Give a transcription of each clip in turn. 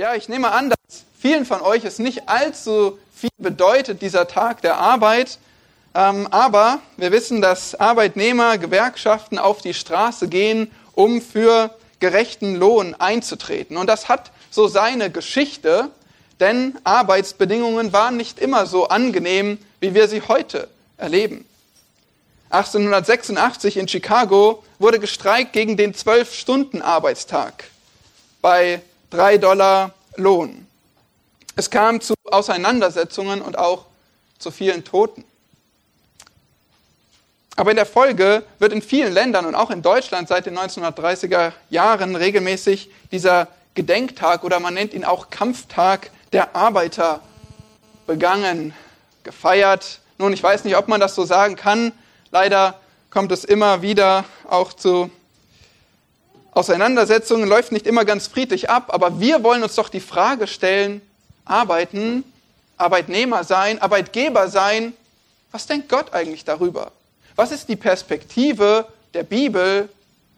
Ja, ich nehme an, dass vielen von euch es nicht allzu viel bedeutet, dieser Tag der Arbeit. Ähm, aber wir wissen, dass Arbeitnehmer, Gewerkschaften auf die Straße gehen, um für gerechten Lohn einzutreten. Und das hat so seine Geschichte, denn Arbeitsbedingungen waren nicht immer so angenehm, wie wir sie heute erleben. 1886 in Chicago wurde gestreikt gegen den 12-Stunden-Arbeitstag bei drei Dollar Lohn. Es kam zu Auseinandersetzungen und auch zu vielen Toten. Aber in der Folge wird in vielen Ländern und auch in Deutschland seit den 1930er Jahren regelmäßig dieser Gedenktag oder man nennt ihn auch Kampftag der Arbeiter begangen, gefeiert. Nun, ich weiß nicht, ob man das so sagen kann. Leider kommt es immer wieder auch zu Auseinandersetzungen, läuft nicht immer ganz friedlich ab, aber wir wollen uns doch die Frage stellen, arbeiten, Arbeitnehmer sein, Arbeitgeber sein, was denkt Gott eigentlich darüber? Was ist die Perspektive der Bibel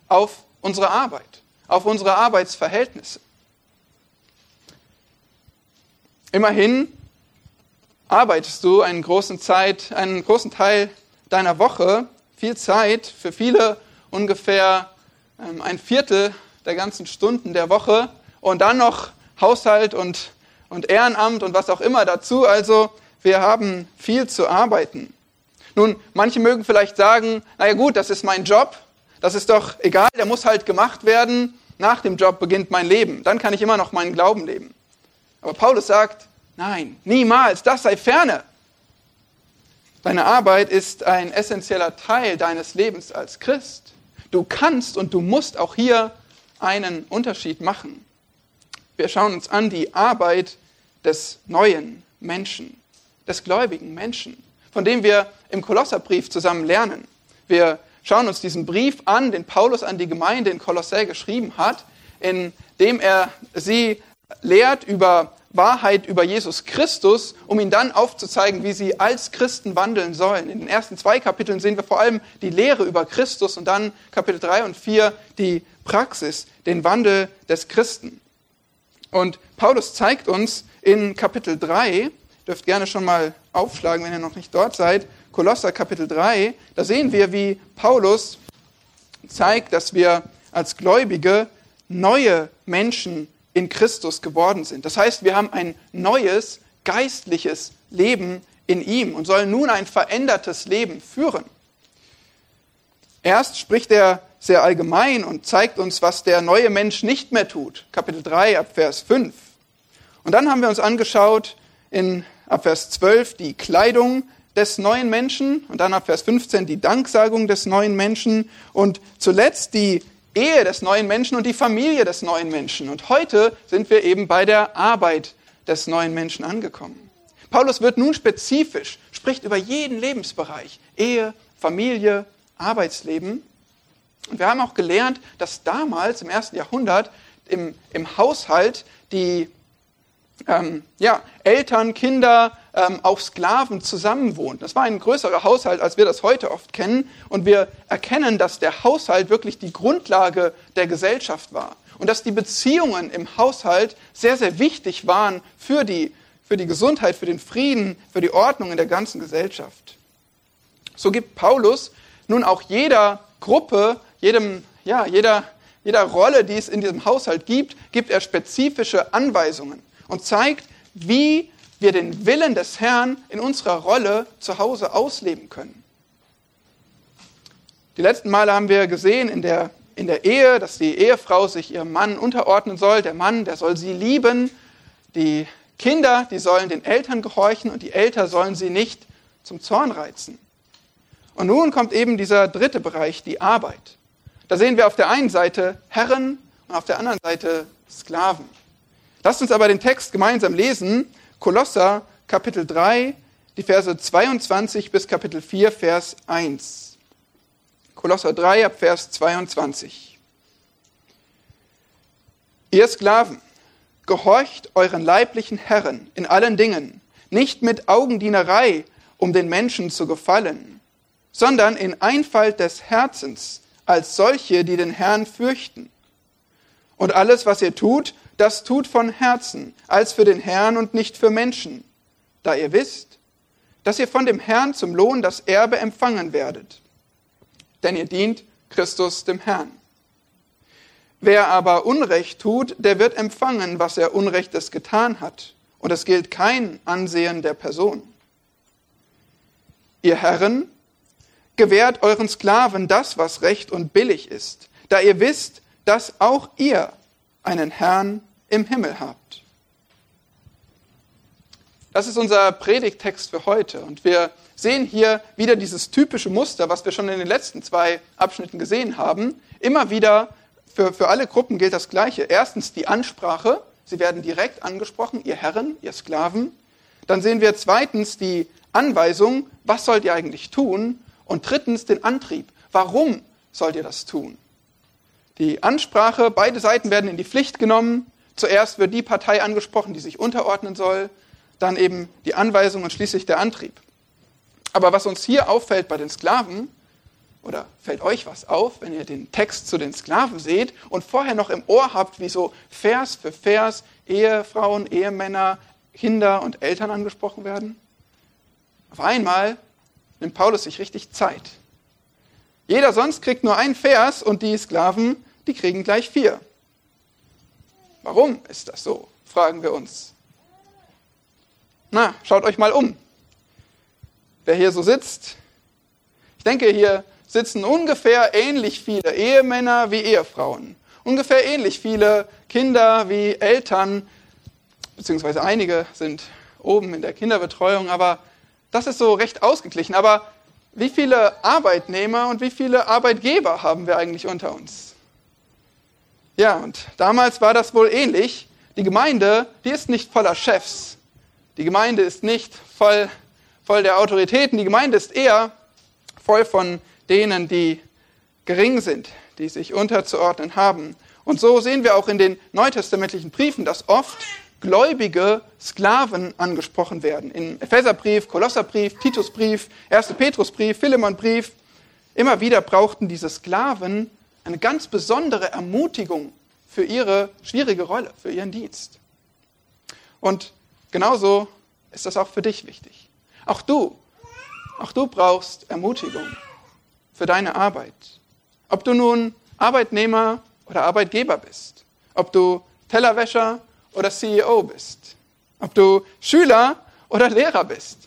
auf unsere Arbeit, auf unsere Arbeitsverhältnisse? Immerhin arbeitest du einen großen, Zeit, einen großen Teil deiner Woche, viel Zeit, für viele ungefähr ein Viertel der ganzen Stunden der Woche und dann noch Haushalt und, und Ehrenamt und was auch immer dazu. Also wir haben viel zu arbeiten. Nun, manche mögen vielleicht sagen, naja gut, das ist mein Job, das ist doch egal, der muss halt gemacht werden. Nach dem Job beginnt mein Leben, dann kann ich immer noch meinen Glauben leben. Aber Paulus sagt, nein, niemals, das sei ferne. Deine Arbeit ist ein essentieller Teil deines Lebens als Christ. Du kannst und du musst auch hier einen Unterschied machen. Wir schauen uns an die Arbeit des neuen Menschen, des gläubigen Menschen, von dem wir im Kolosserbrief zusammen lernen. Wir schauen uns diesen Brief an, den Paulus an die Gemeinde in Kolossä geschrieben hat, in dem er sie lehrt über Wahrheit über Jesus Christus, um ihnen dann aufzuzeigen, wie sie als Christen wandeln sollen. In den ersten zwei Kapiteln sehen wir vor allem die Lehre über Christus und dann Kapitel 3 und 4 die Praxis, den Wandel des Christen. Und Paulus zeigt uns in Kapitel 3, dürft gerne schon mal aufschlagen, wenn ihr noch nicht dort seid, Kolosser Kapitel 3, da sehen wir, wie Paulus zeigt, dass wir als Gläubige neue Menschen in Christus geworden sind. Das heißt, wir haben ein neues geistliches Leben in ihm und sollen nun ein verändertes Leben führen. Erst spricht er sehr allgemein und zeigt uns, was der neue Mensch nicht mehr tut. Kapitel 3 ab Vers 5. Und dann haben wir uns angeschaut in ab Vers 12 die Kleidung des neuen Menschen und dann ab Vers 15 die Danksagung des neuen Menschen und zuletzt die Ehe des neuen Menschen und die Familie des neuen Menschen. Und heute sind wir eben bei der Arbeit des neuen Menschen angekommen. Paulus wird nun spezifisch, spricht über jeden Lebensbereich, Ehe, Familie, Arbeitsleben. Und wir haben auch gelernt, dass damals im ersten Jahrhundert im, im Haushalt die ähm, ja, Eltern, Kinder, ähm, auch Sklaven zusammenwohnten. Das war ein größerer Haushalt, als wir das heute oft kennen. Und wir erkennen, dass der Haushalt wirklich die Grundlage der Gesellschaft war. Und dass die Beziehungen im Haushalt sehr, sehr wichtig waren für die, für die Gesundheit, für den Frieden, für die Ordnung in der ganzen Gesellschaft. So gibt Paulus nun auch jeder Gruppe, jedem, ja, jeder, jeder Rolle, die es in diesem Haushalt gibt, gibt er spezifische Anweisungen und zeigt, wie wir den Willen des Herrn in unserer Rolle zu Hause ausleben können. Die letzten Male haben wir gesehen in der, in der Ehe, dass die Ehefrau sich ihrem Mann unterordnen soll. Der Mann, der soll sie lieben. Die Kinder, die sollen den Eltern gehorchen und die Eltern sollen sie nicht zum Zorn reizen. Und nun kommt eben dieser dritte Bereich, die Arbeit. Da sehen wir auf der einen Seite Herren und auf der anderen Seite Sklaven. Lasst uns aber den Text gemeinsam lesen. Kolosser Kapitel 3, die Verse 22 bis Kapitel 4, Vers 1. Kolosser 3 ab Vers 22. Ihr Sklaven, gehorcht euren leiblichen Herren in allen Dingen, nicht mit Augendienerei, um den Menschen zu gefallen, sondern in Einfalt des Herzens, als solche, die den Herrn fürchten. Und alles, was ihr tut, das tut von Herzen, als für den Herrn und nicht für Menschen, da ihr wisst, dass ihr von dem Herrn zum Lohn das Erbe empfangen werdet. Denn ihr dient Christus dem Herrn. Wer aber Unrecht tut, der wird empfangen, was er Unrechtes getan hat. Und es gilt kein Ansehen der Person. Ihr Herren, gewährt euren Sklaven das, was recht und billig ist, da ihr wisst, dass auch ihr einen Herrn im Himmel habt. Das ist unser Predigttext für heute. Und wir sehen hier wieder dieses typische Muster, was wir schon in den letzten zwei Abschnitten gesehen haben. Immer wieder für, für alle Gruppen gilt das Gleiche. Erstens die Ansprache. Sie werden direkt angesprochen, ihr Herren, ihr Sklaven. Dann sehen wir zweitens die Anweisung, was sollt ihr eigentlich tun? Und drittens den Antrieb. Warum sollt ihr das tun? Die Ansprache, beide Seiten werden in die Pflicht genommen. Zuerst wird die Partei angesprochen, die sich unterordnen soll, dann eben die Anweisung und schließlich der Antrieb. Aber was uns hier auffällt bei den Sklaven, oder fällt euch was auf, wenn ihr den Text zu den Sklaven seht und vorher noch im Ohr habt, wie so Vers für Vers Ehefrauen, Ehemänner, Kinder und Eltern angesprochen werden? Auf einmal nimmt Paulus sich richtig Zeit. Jeder sonst kriegt nur einen Vers und die Sklaven, die kriegen gleich vier. Warum ist das so? fragen wir uns. Na, schaut euch mal um. Wer hier so sitzt, ich denke, hier sitzen ungefähr ähnlich viele Ehemänner wie Ehefrauen. Ungefähr ähnlich viele Kinder wie Eltern, beziehungsweise einige sind oben in der Kinderbetreuung, aber das ist so recht ausgeglichen. Aber wie viele Arbeitnehmer und wie viele Arbeitgeber haben wir eigentlich unter uns? Ja, und damals war das wohl ähnlich. Die Gemeinde, die ist nicht voller Chefs. Die Gemeinde ist nicht voll, voll der Autoritäten. Die Gemeinde ist eher voll von denen, die gering sind, die sich unterzuordnen haben. Und so sehen wir auch in den neutestamentlichen Briefen, dass oft gläubige Sklaven angesprochen werden. Im Epheserbrief, Kolosserbrief, Titusbrief, 1. Petrusbrief, Philemonbrief. Immer wieder brauchten diese Sklaven eine ganz besondere Ermutigung für ihre schwierige Rolle, für ihren Dienst. Und genauso ist das auch für dich wichtig. Auch du, auch du brauchst Ermutigung für deine Arbeit. Ob du nun Arbeitnehmer oder Arbeitgeber bist, ob du Tellerwäscher oder CEO bist, ob du Schüler oder Lehrer bist,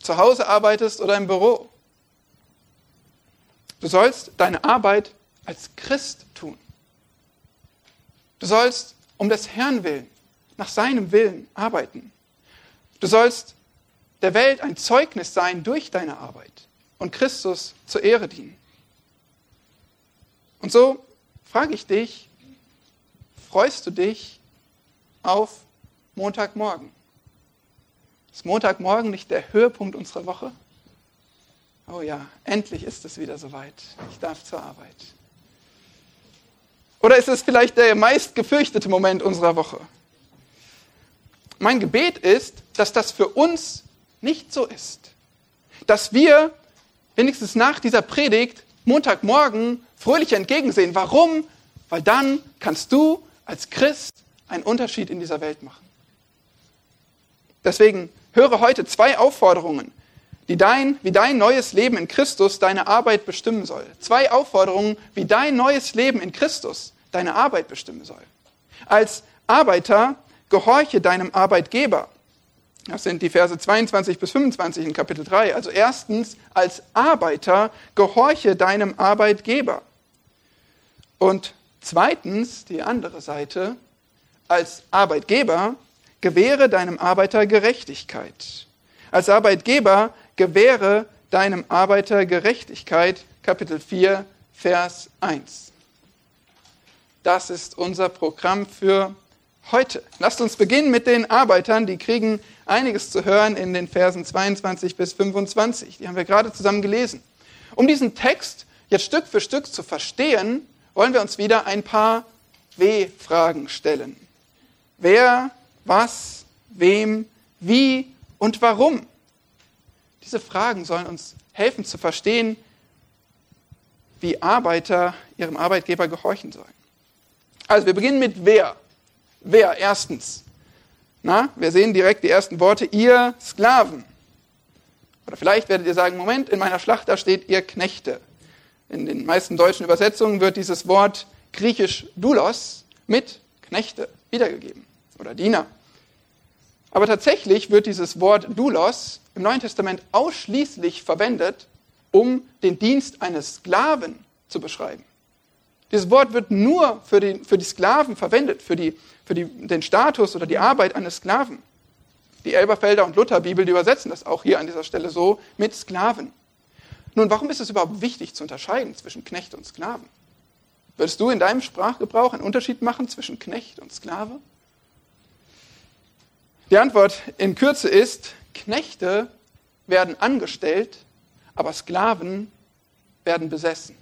zu Hause arbeitest oder im Büro. Du sollst deine Arbeit als Christ tun. Du sollst um des Herrn willen, nach seinem Willen arbeiten. Du sollst der Welt ein Zeugnis sein durch deine Arbeit und Christus zur Ehre dienen. Und so frage ich dich, freust du dich auf Montagmorgen. Ist Montagmorgen nicht der Höhepunkt unserer Woche? Oh ja, endlich ist es wieder soweit. Ich darf zur Arbeit. Oder ist es vielleicht der meist gefürchtete Moment unserer Woche? Mein Gebet ist, dass das für uns nicht so ist. Dass wir wenigstens nach dieser Predigt Montagmorgen fröhlich entgegensehen. Warum? Weil dann kannst du als Christ einen Unterschied in dieser Welt machen. Deswegen höre heute zwei Aufforderungen, die dein, wie dein neues Leben in Christus deine Arbeit bestimmen soll. Zwei Aufforderungen, wie dein neues Leben in Christus deine Arbeit bestimmen soll. Als Arbeiter gehorche deinem Arbeitgeber. Das sind die Verse 22 bis 25 in Kapitel 3. Also erstens, als Arbeiter gehorche deinem Arbeitgeber. Und zweitens, die andere Seite, als Arbeitgeber gewähre deinem Arbeiter Gerechtigkeit. Als Arbeitgeber gewähre deinem Arbeiter Gerechtigkeit, Kapitel 4, Vers 1. Das ist unser Programm für heute. Lasst uns beginnen mit den Arbeitern, die kriegen einiges zu hören in den Versen 22 bis 25. Die haben wir gerade zusammen gelesen. Um diesen Text jetzt Stück für Stück zu verstehen, wollen wir uns wieder ein paar W-Fragen stellen. Wer, was, wem, wie und warum? Diese Fragen sollen uns helfen zu verstehen, wie Arbeiter ihrem Arbeitgeber gehorchen sollen. Also wir beginnen mit wer. wer erstens? Na, wir sehen direkt die ersten Worte, ihr Sklaven. Oder vielleicht werdet ihr sagen, Moment, in meiner Schlacht, da steht ihr Knechte. In den meisten deutschen Übersetzungen wird dieses Wort griechisch Doulos mit Knechte wiedergegeben oder Diener. Aber tatsächlich wird dieses Wort Doulos im Neuen Testament ausschließlich verwendet, um den Dienst eines Sklaven zu beschreiben. Dieses Wort wird nur für die, für die Sklaven verwendet, für, die, für die, den Status oder die Arbeit eines Sklaven. Die Elberfelder und Lutherbibel, übersetzen das auch hier an dieser Stelle so mit Sklaven. Nun, warum ist es überhaupt wichtig zu unterscheiden zwischen Knecht und Sklaven? Würdest du in deinem Sprachgebrauch einen Unterschied machen zwischen Knecht und Sklave? Die Antwort in Kürze ist, Knechte werden angestellt, aber Sklaven werden besessen.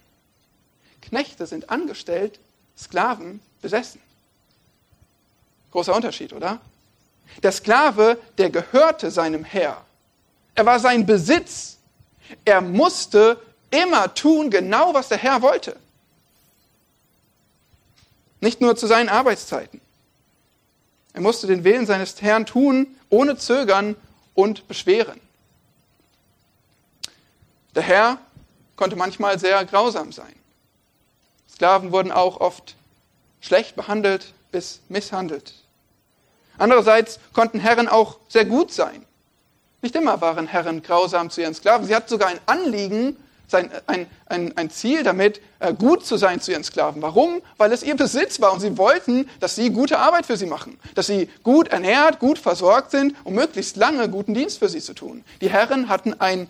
Knechte sind angestellt, Sklaven besessen. Großer Unterschied, oder? Der Sklave, der gehörte seinem Herr. Er war sein Besitz. Er musste immer tun, genau was der Herr wollte. Nicht nur zu seinen Arbeitszeiten. Er musste den Willen seines Herrn tun, ohne Zögern und Beschweren. Der Herr konnte manchmal sehr grausam sein. Sklaven wurden auch oft schlecht behandelt bis misshandelt. Andererseits konnten Herren auch sehr gut sein. Nicht immer waren Herren grausam zu ihren Sklaven. Sie hatten sogar ein Anliegen, sein, ein, ein, ein Ziel damit, äh, gut zu sein zu ihren Sklaven. Warum? Weil es ihr Besitz war und sie wollten, dass sie gute Arbeit für sie machen, dass sie gut ernährt, gut versorgt sind, um möglichst lange guten Dienst für sie zu tun. Die Herren hatten ein,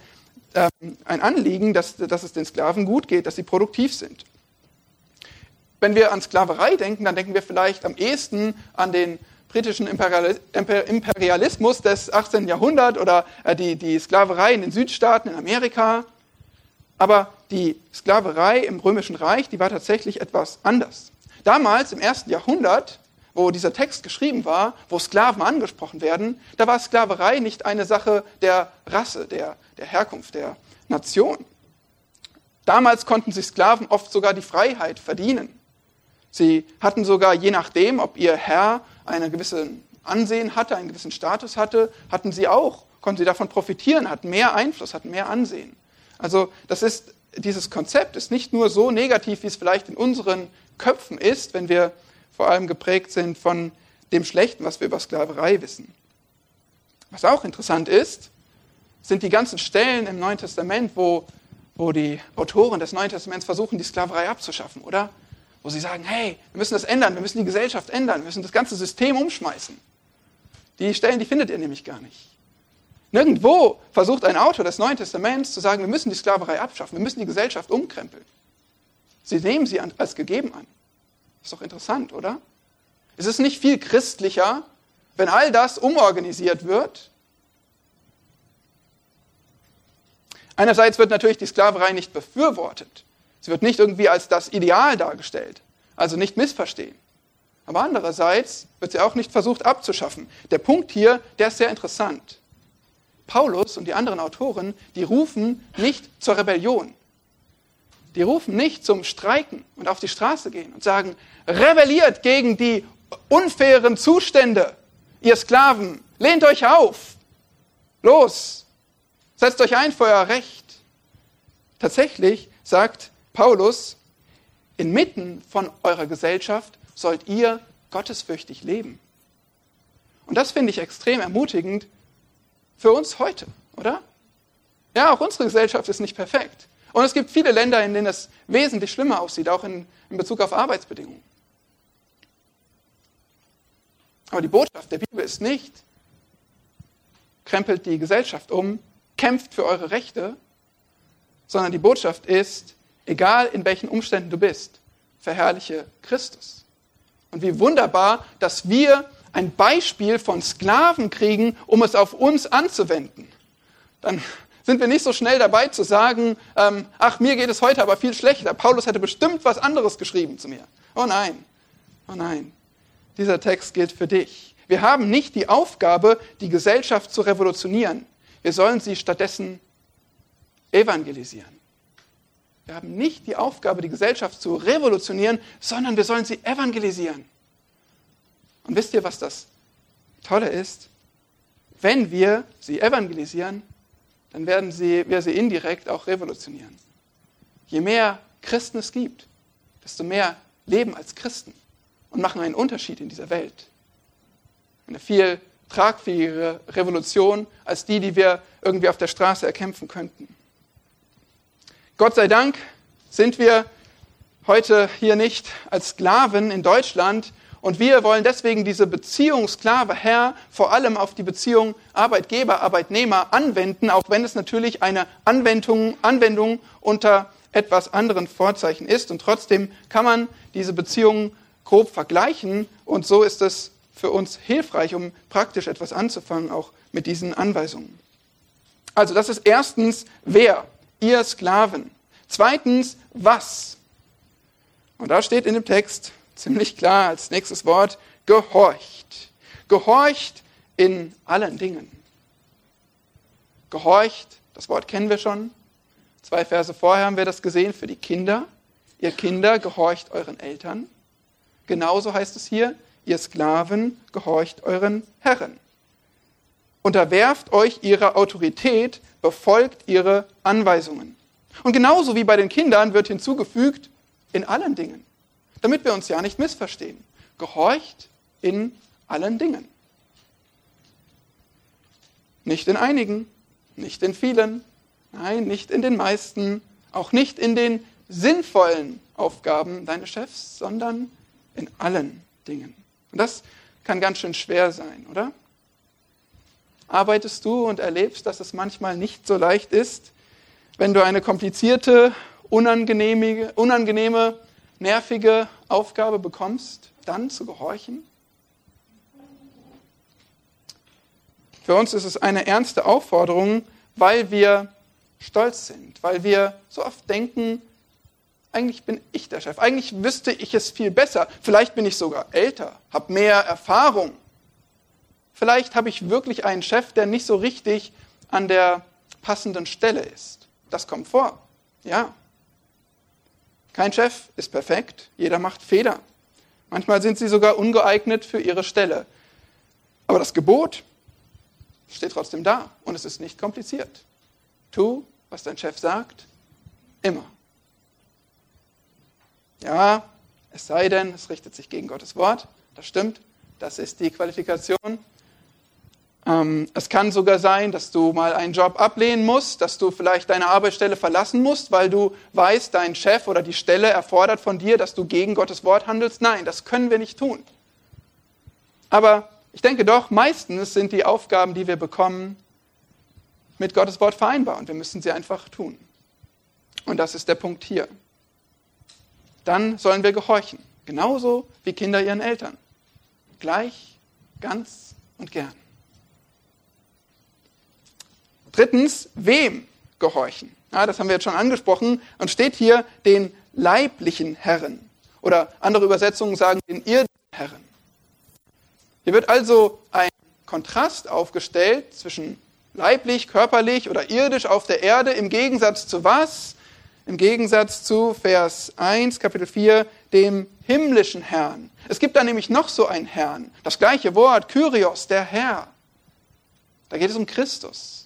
äh, ein Anliegen, dass, dass es den Sklaven gut geht, dass sie produktiv sind. Wenn wir an Sklaverei denken, dann denken wir vielleicht am ehesten an den britischen Imperialismus des 18. Jahrhunderts oder äh, die, die Sklaverei in den Südstaaten in Amerika. Aber die Sklaverei im Römischen Reich, die war tatsächlich etwas anders. Damals, im ersten Jahrhundert, wo dieser Text geschrieben war, wo Sklaven angesprochen werden, da war Sklaverei nicht eine Sache der Rasse, der, der Herkunft, der Nation. Damals konnten sich Sklaven oft sogar die Freiheit verdienen. Sie hatten sogar, je nachdem, ob ihr Herr einen gewissen Ansehen hatte, einen gewissen Status hatte, hatten sie auch, konnten sie davon profitieren, hatten mehr Einfluss, hatten mehr Ansehen. Also das ist, dieses Konzept ist nicht nur so negativ, wie es vielleicht in unseren Köpfen ist, wenn wir vor allem geprägt sind von dem Schlechten, was wir über Sklaverei wissen. Was auch interessant ist, sind die ganzen Stellen im Neuen Testament, wo, wo die Autoren des Neuen Testaments versuchen, die Sklaverei abzuschaffen, oder? Wo sie sagen, hey, wir müssen das ändern, wir müssen die Gesellschaft ändern, wir müssen das ganze System umschmeißen. Die Stellen, die findet ihr nämlich gar nicht. Nirgendwo versucht ein Autor des Neuen Testaments zu sagen, wir müssen die Sklaverei abschaffen, wir müssen die Gesellschaft umkrempeln. Sie nehmen sie als gegeben an. Ist doch interessant, oder? Ist es nicht viel christlicher, wenn all das umorganisiert wird? Einerseits wird natürlich die Sklaverei nicht befürwortet. Sie wird nicht irgendwie als das Ideal dargestellt, also nicht missverstehen. Aber andererseits wird sie auch nicht versucht abzuschaffen. Der Punkt hier, der ist sehr interessant. Paulus und die anderen Autoren, die rufen nicht zur Rebellion. Die rufen nicht zum Streiken und auf die Straße gehen und sagen, rebelliert gegen die unfairen Zustände, ihr Sklaven, lehnt euch auf, los, setzt euch ein für euer Recht. Tatsächlich sagt Paulus, inmitten von eurer Gesellschaft sollt ihr gottesfürchtig leben. Und das finde ich extrem ermutigend, für uns heute, oder? Ja, auch unsere Gesellschaft ist nicht perfekt. Und es gibt viele Länder, in denen es wesentlich schlimmer aussieht, auch in, in Bezug auf Arbeitsbedingungen. Aber die Botschaft der Bibel ist nicht, krempelt die Gesellschaft um, kämpft für eure Rechte, sondern die Botschaft ist, egal in welchen Umständen du bist, verherrliche Christus. Und wie wunderbar, dass wir ein Beispiel von Sklaven kriegen, um es auf uns anzuwenden. Dann sind wir nicht so schnell dabei zu sagen, ähm, ach, mir geht es heute aber viel schlechter. Paulus hätte bestimmt was anderes geschrieben zu mir. Oh nein, oh nein. Dieser Text gilt für dich. Wir haben nicht die Aufgabe, die Gesellschaft zu revolutionieren. Wir sollen sie stattdessen evangelisieren. Wir haben nicht die Aufgabe, die Gesellschaft zu revolutionieren, sondern wir sollen sie evangelisieren. Und wisst ihr, was das Tolle ist? Wenn wir sie evangelisieren, dann werden sie, wir sie indirekt auch revolutionieren. Je mehr Christen es gibt, desto mehr leben als Christen und machen einen Unterschied in dieser Welt. Eine viel tragfähigere Revolution als die, die wir irgendwie auf der Straße erkämpfen könnten. Gott sei Dank sind wir heute hier nicht als Sklaven in Deutschland und wir wollen deswegen diese Beziehung Sklave-Herr vor allem auf die Beziehung Arbeitgeber-Arbeitnehmer anwenden, auch wenn es natürlich eine Anwendung, Anwendung unter etwas anderen Vorzeichen ist. Und trotzdem kann man diese Beziehungen grob vergleichen und so ist es für uns hilfreich, um praktisch etwas anzufangen, auch mit diesen Anweisungen. Also das ist erstens wer, ihr Sklaven. Zweitens was. Und da steht in dem Text ziemlich klar als nächstes Wort, gehorcht. Gehorcht in allen Dingen. Gehorcht, das Wort kennen wir schon. Zwei Verse vorher haben wir das gesehen für die Kinder. Ihr Kinder gehorcht euren Eltern. Genauso heißt es hier, ihr Sklaven gehorcht euren Herren. Unterwerft euch ihrer Autorität, befolgt ihre Anweisungen. Und genauso wie bei den Kindern wird hinzugefügt, in allen Dingen damit wir uns ja nicht missverstehen. Gehorcht in allen Dingen. Nicht in einigen, nicht in vielen, nein, nicht in den meisten, auch nicht in den sinnvollen Aufgaben deines Chefs, sondern in allen Dingen. Und das kann ganz schön schwer sein, oder? Arbeitest du und erlebst, dass es manchmal nicht so leicht ist, wenn du eine komplizierte, unangenehme, unangenehme nervige Aufgabe bekommst, dann zu gehorchen? Für uns ist es eine ernste Aufforderung, weil wir stolz sind, weil wir so oft denken, eigentlich bin ich der Chef, eigentlich wüsste ich es viel besser, vielleicht bin ich sogar älter, habe mehr Erfahrung, vielleicht habe ich wirklich einen Chef, der nicht so richtig an der passenden Stelle ist. Das kommt vor, ja. Kein Chef ist perfekt, jeder macht Fehler. Manchmal sind sie sogar ungeeignet für ihre Stelle. Aber das Gebot steht trotzdem da und es ist nicht kompliziert. Tu, was dein Chef sagt, immer. Ja, es sei denn, es richtet sich gegen Gottes Wort. Das stimmt. Das ist die Qualifikation. Ähm, es kann sogar sein, dass du mal einen Job ablehnen musst, dass du vielleicht deine Arbeitsstelle verlassen musst, weil du weißt, dein Chef oder die Stelle erfordert von dir, dass du gegen Gottes Wort handelst. Nein, das können wir nicht tun. Aber ich denke doch, meistens sind die Aufgaben, die wir bekommen, mit Gottes Wort vereinbar und wir müssen sie einfach tun. Und das ist der Punkt hier. Dann sollen wir gehorchen, genauso wie Kinder ihren Eltern. Gleich, ganz und gern. Drittens, wem gehorchen? Ja, das haben wir jetzt schon angesprochen und steht hier den leiblichen Herren. Oder andere Übersetzungen sagen den irdischen Herren. Hier wird also ein Kontrast aufgestellt zwischen leiblich, körperlich oder irdisch auf der Erde im Gegensatz zu was? Im Gegensatz zu Vers 1, Kapitel 4, dem himmlischen Herrn. Es gibt da nämlich noch so einen Herrn. Das gleiche Wort, Kyrios, der Herr. Da geht es um Christus.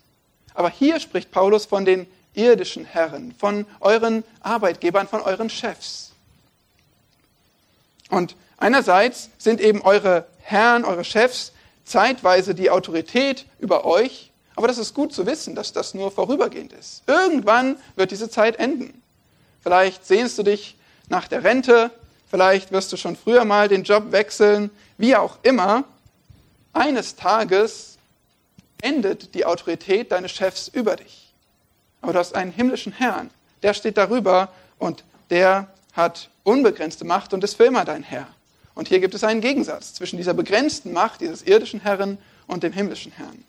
Aber hier spricht Paulus von den irdischen Herren, von euren Arbeitgebern, von euren Chefs. Und einerseits sind eben eure Herren, eure Chefs zeitweise die Autorität über euch, aber das ist gut zu wissen, dass das nur vorübergehend ist. Irgendwann wird diese Zeit enden. Vielleicht sehnst du dich nach der Rente, vielleicht wirst du schon früher mal den Job wechseln, wie auch immer. Eines Tages endet die Autorität deines Chefs über dich. Aber du hast einen himmlischen Herrn, der steht darüber und der hat unbegrenzte Macht und ist für immer dein Herr. Und hier gibt es einen Gegensatz zwischen dieser begrenzten Macht dieses irdischen Herrn und dem himmlischen Herrn.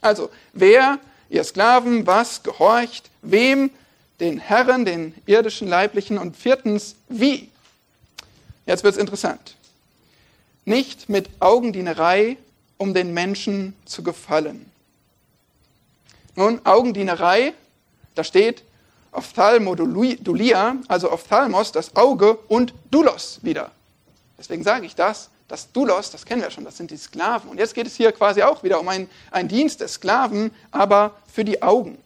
Also, wer, ihr Sklaven, was gehorcht, wem, den Herren, den irdischen Leiblichen und viertens, wie. Jetzt wird es interessant. Nicht mit Augendienerei um den Menschen zu gefallen. Nun, Augendienerei, da steht Ophthalmodulia, also Ophthalmos, das Auge, und Dulos wieder. Deswegen sage ich das, das Doulos, das kennen wir schon, das sind die Sklaven. Und jetzt geht es hier quasi auch wieder um einen, einen Dienst der Sklaven, aber für die Augen.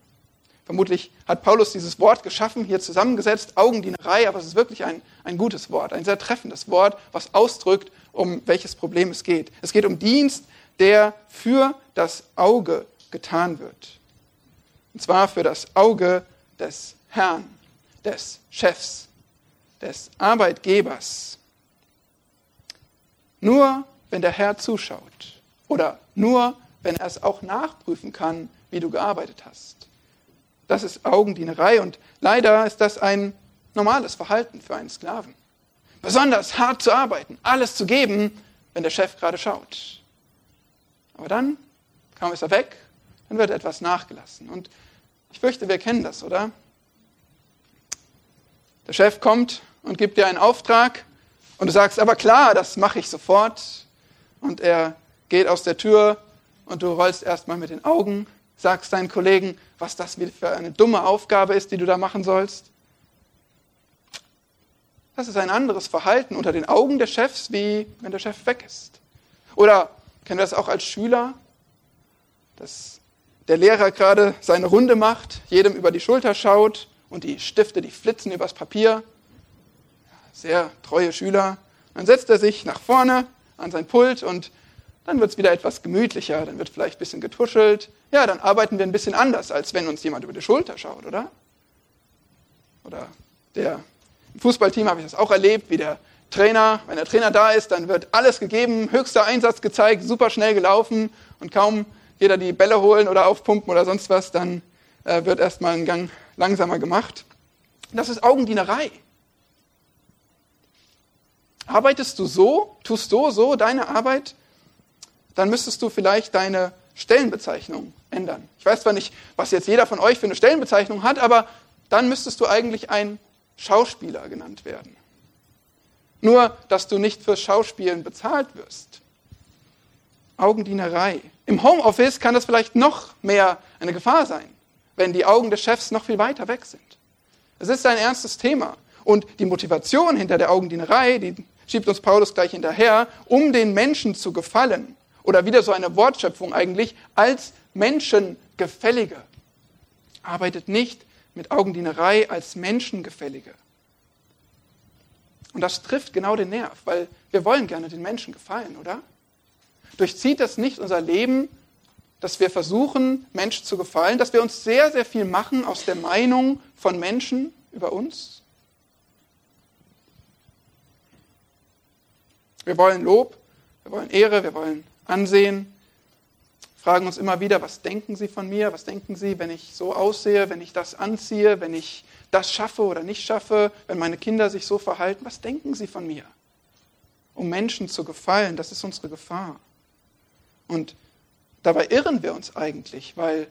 Vermutlich hat Paulus dieses Wort geschaffen, hier zusammengesetzt, Augendienerei, aber es ist wirklich ein, ein gutes Wort, ein sehr treffendes Wort, was ausdrückt, um welches Problem es geht. Es geht um Dienst, der für das Auge getan wird. Und zwar für das Auge des Herrn, des Chefs, des Arbeitgebers. Nur wenn der Herr zuschaut oder nur wenn er es auch nachprüfen kann, wie du gearbeitet hast. Das ist Augendienerei und leider ist das ein normales Verhalten für einen Sklaven. Besonders hart zu arbeiten, alles zu geben, wenn der Chef gerade schaut. Aber dann, kaum ist er weg, dann wird etwas nachgelassen. Und ich fürchte, wir kennen das, oder? Der Chef kommt und gibt dir einen Auftrag und du sagst, aber klar, das mache ich sofort. Und er geht aus der Tür und du rollst erstmal mit den Augen, sagst deinen Kollegen, was das für eine dumme Aufgabe ist, die du da machen sollst. Das ist ein anderes Verhalten unter den Augen des Chefs, wie wenn der Chef weg ist. Oder kennen wir das auch als Schüler, dass der Lehrer gerade seine Runde macht, jedem über die Schulter schaut und die Stifte, die flitzen übers Papier. Sehr treue Schüler. Dann setzt er sich nach vorne an sein Pult und dann wird es wieder etwas gemütlicher, dann wird vielleicht ein bisschen getuschelt. Ja, dann arbeiten wir ein bisschen anders, als wenn uns jemand über die Schulter schaut, oder? Oder der, im Fußballteam habe ich das auch erlebt, wie der Trainer, wenn der Trainer da ist, dann wird alles gegeben, höchster Einsatz gezeigt, super schnell gelaufen und kaum jeder die Bälle holen oder aufpumpen oder sonst was, dann äh, wird erstmal ein Gang langsamer gemacht. Das ist Augendienerei. Arbeitest du so, tust so, so deine Arbeit, dann müsstest du vielleicht deine Stellenbezeichnung ändern. Ich weiß zwar nicht, was jetzt jeder von euch für eine Stellenbezeichnung hat, aber dann müsstest du eigentlich ein Schauspieler genannt werden. Nur, dass du nicht fürs Schauspielen bezahlt wirst. Augendienerei. Im Homeoffice kann das vielleicht noch mehr eine Gefahr sein, wenn die Augen des Chefs noch viel weiter weg sind. Es ist ein ernstes Thema. Und die Motivation hinter der Augendienerei, die schiebt uns Paulus gleich hinterher, um den Menschen zu gefallen. Oder wieder so eine Wortschöpfung eigentlich, als Menschengefällige. Arbeitet nicht mit Augendienerei als Menschengefällige. Und das trifft genau den Nerv, weil wir wollen gerne den Menschen gefallen, oder? Durchzieht das nicht unser Leben, dass wir versuchen, Menschen zu gefallen, dass wir uns sehr, sehr viel machen aus der Meinung von Menschen über uns? Wir wollen Lob, wir wollen Ehre, wir wollen Ansehen, fragen uns immer wieder, was denken Sie von mir? Was denken Sie, wenn ich so aussehe, wenn ich das anziehe, wenn ich das schaffe oder nicht schaffe, wenn meine Kinder sich so verhalten? Was denken Sie von mir? Um Menschen zu gefallen, das ist unsere Gefahr. Und dabei irren wir uns eigentlich, weil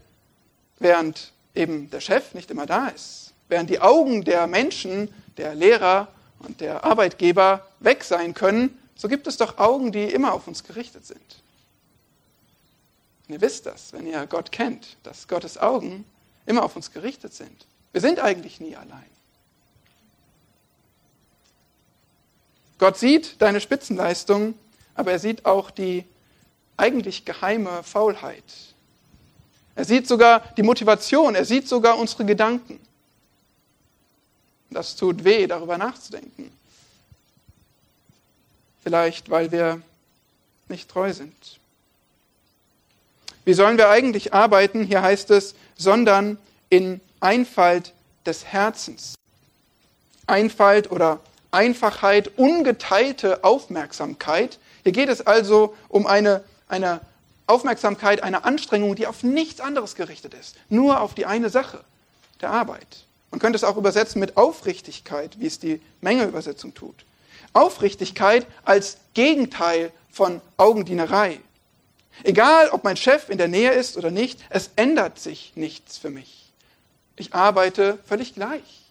während eben der Chef nicht immer da ist, während die Augen der Menschen, der Lehrer und der Arbeitgeber weg sein können, so gibt es doch Augen, die immer auf uns gerichtet sind. Und ihr wisst das, wenn ihr Gott kennt, dass Gottes Augen immer auf uns gerichtet sind. Wir sind eigentlich nie allein. Gott sieht deine Spitzenleistung, aber er sieht auch die eigentlich geheime Faulheit. Er sieht sogar die Motivation, er sieht sogar unsere Gedanken. Das tut weh, darüber nachzudenken. Vielleicht, weil wir nicht treu sind. Wie sollen wir eigentlich arbeiten? Hier heißt es, sondern in Einfalt des Herzens. Einfalt oder Einfachheit, ungeteilte Aufmerksamkeit. Hier geht es also um eine eine Aufmerksamkeit, eine Anstrengung, die auf nichts anderes gerichtet ist, nur auf die eine Sache, der Arbeit. Man könnte es auch übersetzen mit Aufrichtigkeit, wie es die Menge-Übersetzung tut. Aufrichtigkeit als Gegenteil von Augendienerei. Egal, ob mein Chef in der Nähe ist oder nicht, es ändert sich nichts für mich. Ich arbeite völlig gleich.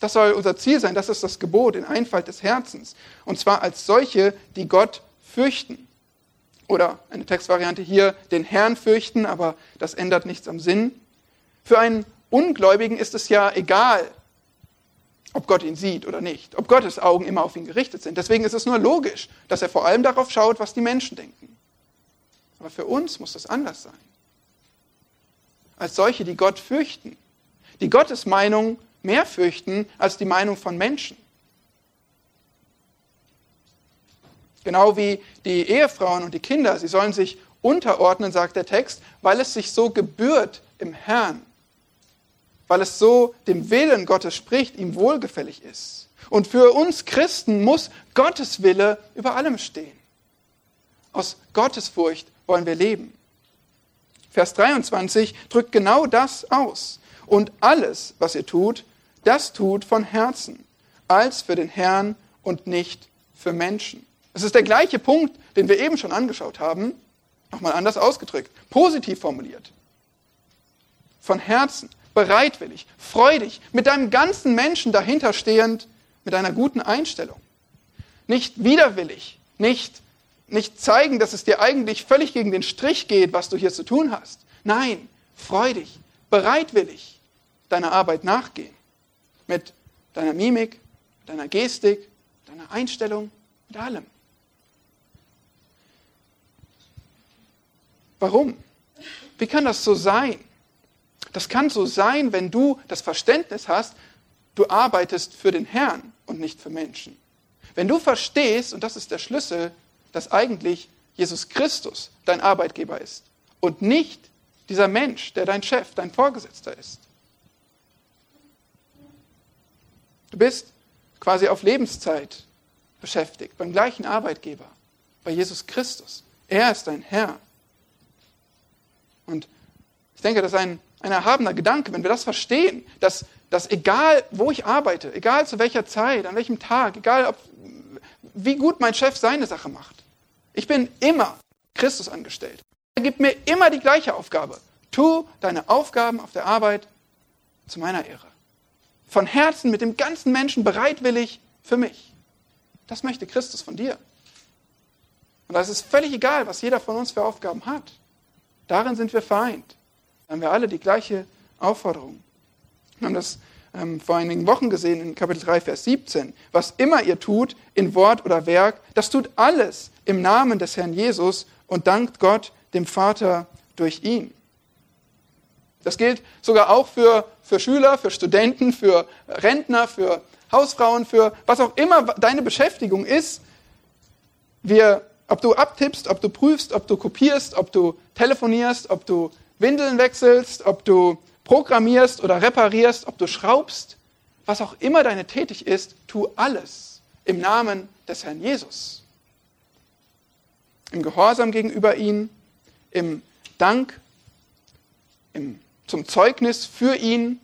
Das soll unser Ziel sein, das ist das Gebot in Einfalt des Herzens. Und zwar als solche, die Gott fürchten. Oder eine Textvariante hier, den Herrn fürchten, aber das ändert nichts am Sinn. Für einen Ungläubigen ist es ja egal, ob Gott ihn sieht oder nicht, ob Gottes Augen immer auf ihn gerichtet sind. Deswegen ist es nur logisch, dass er vor allem darauf schaut, was die Menschen denken. Aber für uns muss das anders sein. Als solche, die Gott fürchten, die Gottes Meinung mehr fürchten als die Meinung von Menschen. Genau wie die Ehefrauen und die Kinder, sie sollen sich unterordnen, sagt der Text, weil es sich so gebührt im Herrn, weil es so dem Willen Gottes spricht, ihm wohlgefällig ist. Und für uns Christen muss Gottes Wille über allem stehen. Aus Gottesfurcht wollen wir leben. Vers 23 drückt genau das aus. Und alles, was ihr tut, das tut von Herzen, als für den Herrn und nicht für Menschen. Es ist der gleiche Punkt, den wir eben schon angeschaut haben, nochmal anders ausgedrückt, positiv formuliert. Von Herzen, bereitwillig, freudig, mit deinem ganzen Menschen dahinter stehend, mit einer guten Einstellung. Nicht widerwillig, nicht, nicht zeigen, dass es dir eigentlich völlig gegen den Strich geht, was du hier zu tun hast. Nein, freudig, bereitwillig deiner Arbeit nachgehen. Mit deiner Mimik, deiner Gestik, deiner Einstellung, mit allem. Warum? Wie kann das so sein? Das kann so sein, wenn du das Verständnis hast, du arbeitest für den Herrn und nicht für Menschen. Wenn du verstehst, und das ist der Schlüssel, dass eigentlich Jesus Christus dein Arbeitgeber ist und nicht dieser Mensch, der dein Chef, dein Vorgesetzter ist. Du bist quasi auf Lebenszeit beschäftigt, beim gleichen Arbeitgeber, bei Jesus Christus. Er ist dein Herr. Und ich denke, das ist ein, ein erhabener Gedanke, wenn wir das verstehen, dass, dass egal, wo ich arbeite, egal zu welcher Zeit, an welchem Tag, egal, ob, wie gut mein Chef seine Sache macht, ich bin immer Christus angestellt. Er gibt mir immer die gleiche Aufgabe. Tu deine Aufgaben auf der Arbeit zu meiner Ehre. Von Herzen, mit dem ganzen Menschen bereitwillig für mich. Das möchte Christus von dir. Und da ist es völlig egal, was jeder von uns für Aufgaben hat. Darin sind wir vereint. Da haben wir alle die gleiche Aufforderung. Wir haben das ähm, vor einigen Wochen gesehen in Kapitel 3, Vers 17. Was immer ihr tut, in Wort oder Werk, das tut alles im Namen des Herrn Jesus und dankt Gott, dem Vater, durch ihn. Das gilt sogar auch für, für Schüler, für Studenten, für Rentner, für Hausfrauen, für was auch immer deine Beschäftigung ist. Wir ob du abtippst, ob du prüfst, ob du kopierst, ob du telefonierst, ob du Windeln wechselst, ob du programmierst oder reparierst, ob du schraubst, was auch immer deine Tätig ist, tu alles im Namen des Herrn Jesus. Im Gehorsam gegenüber ihm, im Dank, im, zum Zeugnis für ihn.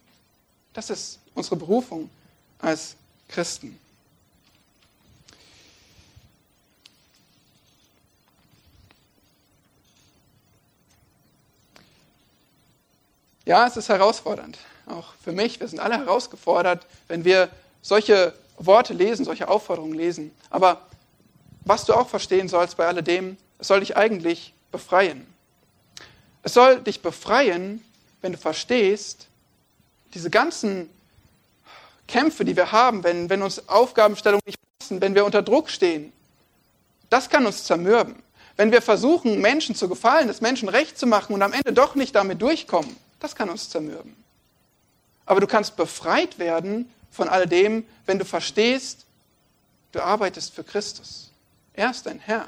Das ist unsere Berufung als Christen. Ja, es ist herausfordernd. Auch für mich. Wir sind alle herausgefordert, wenn wir solche Worte lesen, solche Aufforderungen lesen. Aber was du auch verstehen sollst bei alledem, es soll dich eigentlich befreien. Es soll dich befreien, wenn du verstehst, diese ganzen Kämpfe, die wir haben, wenn, wenn uns Aufgabenstellungen nicht passen, wenn wir unter Druck stehen, das kann uns zermürben. Wenn wir versuchen, Menschen zu gefallen, das Menschen recht zu machen und am Ende doch nicht damit durchkommen, das kann uns zermürben. Aber du kannst befreit werden von all dem, wenn du verstehst, du arbeitest für Christus. Er ist dein Herr.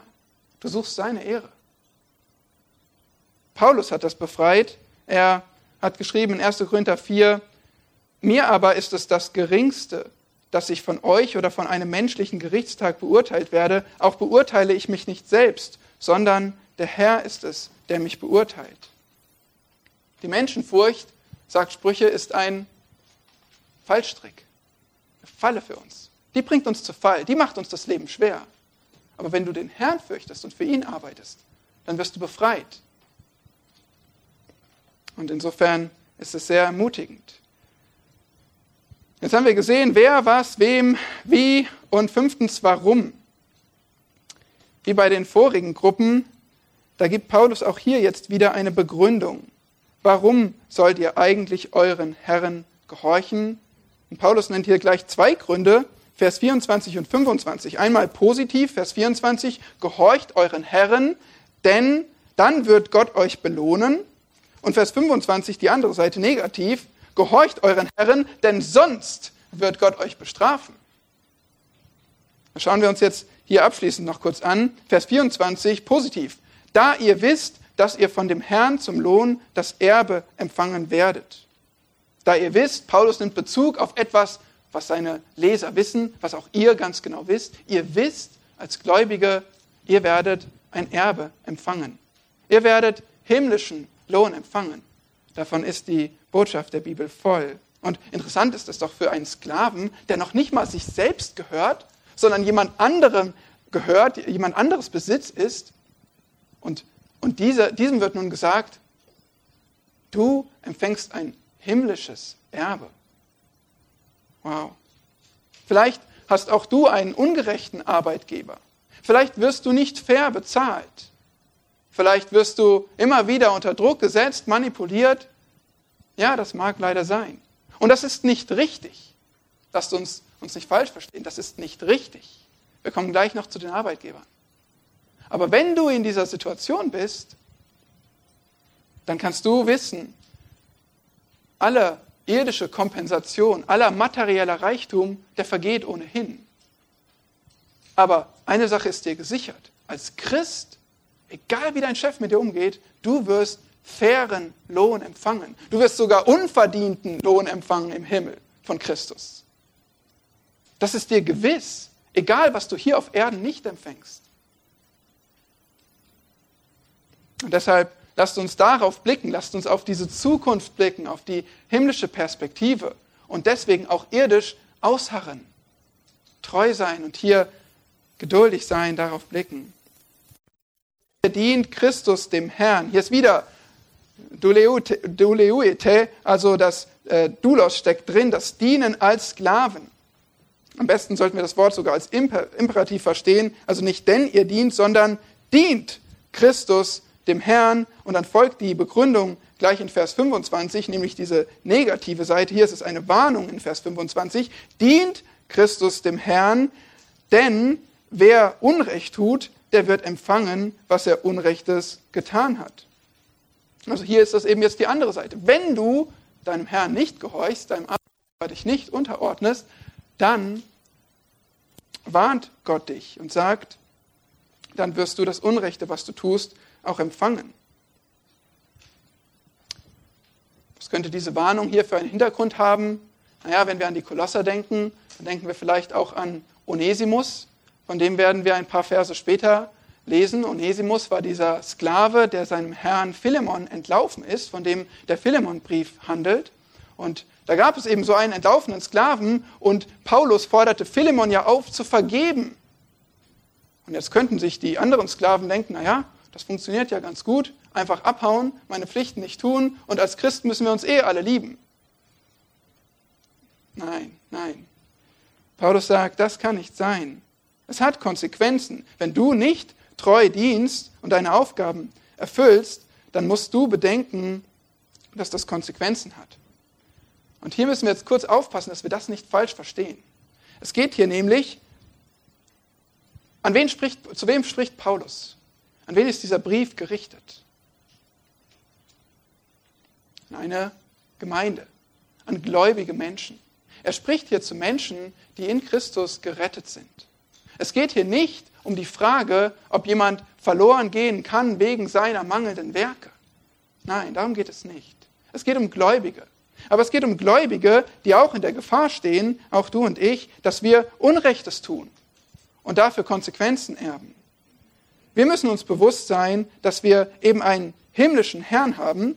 Du suchst seine Ehre. Paulus hat das befreit. Er hat geschrieben in 1. Korinther 4, mir aber ist es das Geringste, dass ich von euch oder von einem menschlichen Gerichtstag beurteilt werde. Auch beurteile ich mich nicht selbst, sondern der Herr ist es, der mich beurteilt. Die Menschenfurcht, sagt Sprüche, ist ein Fallstrick, eine Falle für uns. Die bringt uns zu Fall, die macht uns das Leben schwer. Aber wenn du den Herrn fürchtest und für ihn arbeitest, dann wirst du befreit. Und insofern ist es sehr ermutigend. Jetzt haben wir gesehen, wer, was, wem, wie und fünftens, warum. Wie bei den vorigen Gruppen, da gibt Paulus auch hier jetzt wieder eine Begründung. Warum sollt ihr eigentlich euren Herren gehorchen? Und Paulus nennt hier gleich zwei Gründe, Vers 24 und 25. Einmal positiv, Vers 24, gehorcht euren Herren, denn dann wird Gott euch belohnen. Und Vers 25, die andere Seite negativ, gehorcht euren Herren, denn sonst wird Gott euch bestrafen. Das schauen wir uns jetzt hier abschließend noch kurz an. Vers 24, positiv. Da ihr wisst, dass ihr von dem Herrn zum Lohn das Erbe empfangen werdet. Da ihr wisst, Paulus nimmt Bezug auf etwas, was seine Leser wissen, was auch ihr ganz genau wisst. Ihr wisst als Gläubige, ihr werdet ein Erbe empfangen. Ihr werdet himmlischen Lohn empfangen. Davon ist die Botschaft der Bibel voll. Und interessant ist es doch für einen Sklaven, der noch nicht mal sich selbst gehört, sondern jemand anderem gehört, jemand anderes Besitz ist. Und, und diese, diesem wird nun gesagt, du empfängst ein himmlisches Erbe. Wow. Vielleicht hast auch du einen ungerechten Arbeitgeber. Vielleicht wirst du nicht fair bezahlt. Vielleicht wirst du immer wieder unter Druck gesetzt, manipuliert. Ja, das mag leider sein. Und das ist nicht richtig. Lasst uns uns nicht falsch verstehen. Das ist nicht richtig. Wir kommen gleich noch zu den Arbeitgebern. Aber wenn du in dieser Situation bist, dann kannst du wissen, alle irdische Kompensation, aller materieller Reichtum, der vergeht ohnehin. Aber eine Sache ist dir gesichert. Als Christ, egal wie dein Chef mit dir umgeht, du wirst fairen Lohn empfangen. Du wirst sogar unverdienten Lohn empfangen im Himmel von Christus. Das ist dir gewiss, egal was du hier auf Erden nicht empfängst. Und deshalb lasst uns darauf blicken, lasst uns auf diese Zukunft blicken, auf die himmlische Perspektive und deswegen auch irdisch ausharren, treu sein und hier geduldig sein, darauf blicken. Dient Christus dem Herrn. Hier ist wieder Duleuete, also das äh, Dulos steckt drin, das Dienen als Sklaven. Am besten sollten wir das Wort sogar als Imperativ verstehen. Also nicht denn ihr dient, sondern dient Christus dem Herrn. Und dann folgt die Begründung gleich in Vers 25, nämlich diese negative Seite. Hier ist es eine Warnung in Vers 25. Dient Christus dem Herrn, denn wer Unrecht tut, der wird empfangen, was er Unrechtes getan hat. Also hier ist das eben jetzt die andere Seite. Wenn du deinem Herrn nicht gehorchst, deinem Arbeitgeber dich nicht unterordnest, dann warnt Gott dich und sagt, dann wirst du das Unrechte, was du tust, auch empfangen. Was könnte diese Warnung hier für einen Hintergrund haben? Naja, wenn wir an die Kolosser denken, dann denken wir vielleicht auch an Onesimus, von dem werden wir ein paar Verse später lesen. Onesimus war dieser Sklave, der seinem Herrn Philemon entlaufen ist, von dem der Philemonbrief handelt. Und da gab es eben so einen entlaufenen Sklaven und Paulus forderte Philemon ja auf zu vergeben. Und jetzt könnten sich die anderen Sklaven denken, naja, das funktioniert ja ganz gut, einfach abhauen, meine Pflichten nicht tun und als Christ müssen wir uns eh alle lieben. Nein, nein. Paulus sagt, das kann nicht sein. Es hat Konsequenzen. Wenn du nicht treu dienst und deine Aufgaben erfüllst, dann musst du bedenken, dass das Konsequenzen hat. Und hier müssen wir jetzt kurz aufpassen, dass wir das nicht falsch verstehen. Es geht hier nämlich, an wen spricht, zu wem spricht Paulus? An wen ist dieser Brief gerichtet? An eine Gemeinde, an gläubige Menschen. Er spricht hier zu Menschen, die in Christus gerettet sind. Es geht hier nicht um die Frage, ob jemand verloren gehen kann wegen seiner mangelnden Werke. Nein, darum geht es nicht. Es geht um Gläubige. Aber es geht um Gläubige, die auch in der Gefahr stehen, auch du und ich, dass wir Unrechtes tun und dafür Konsequenzen erben. Wir müssen uns bewusst sein, dass wir eben einen himmlischen Herrn haben,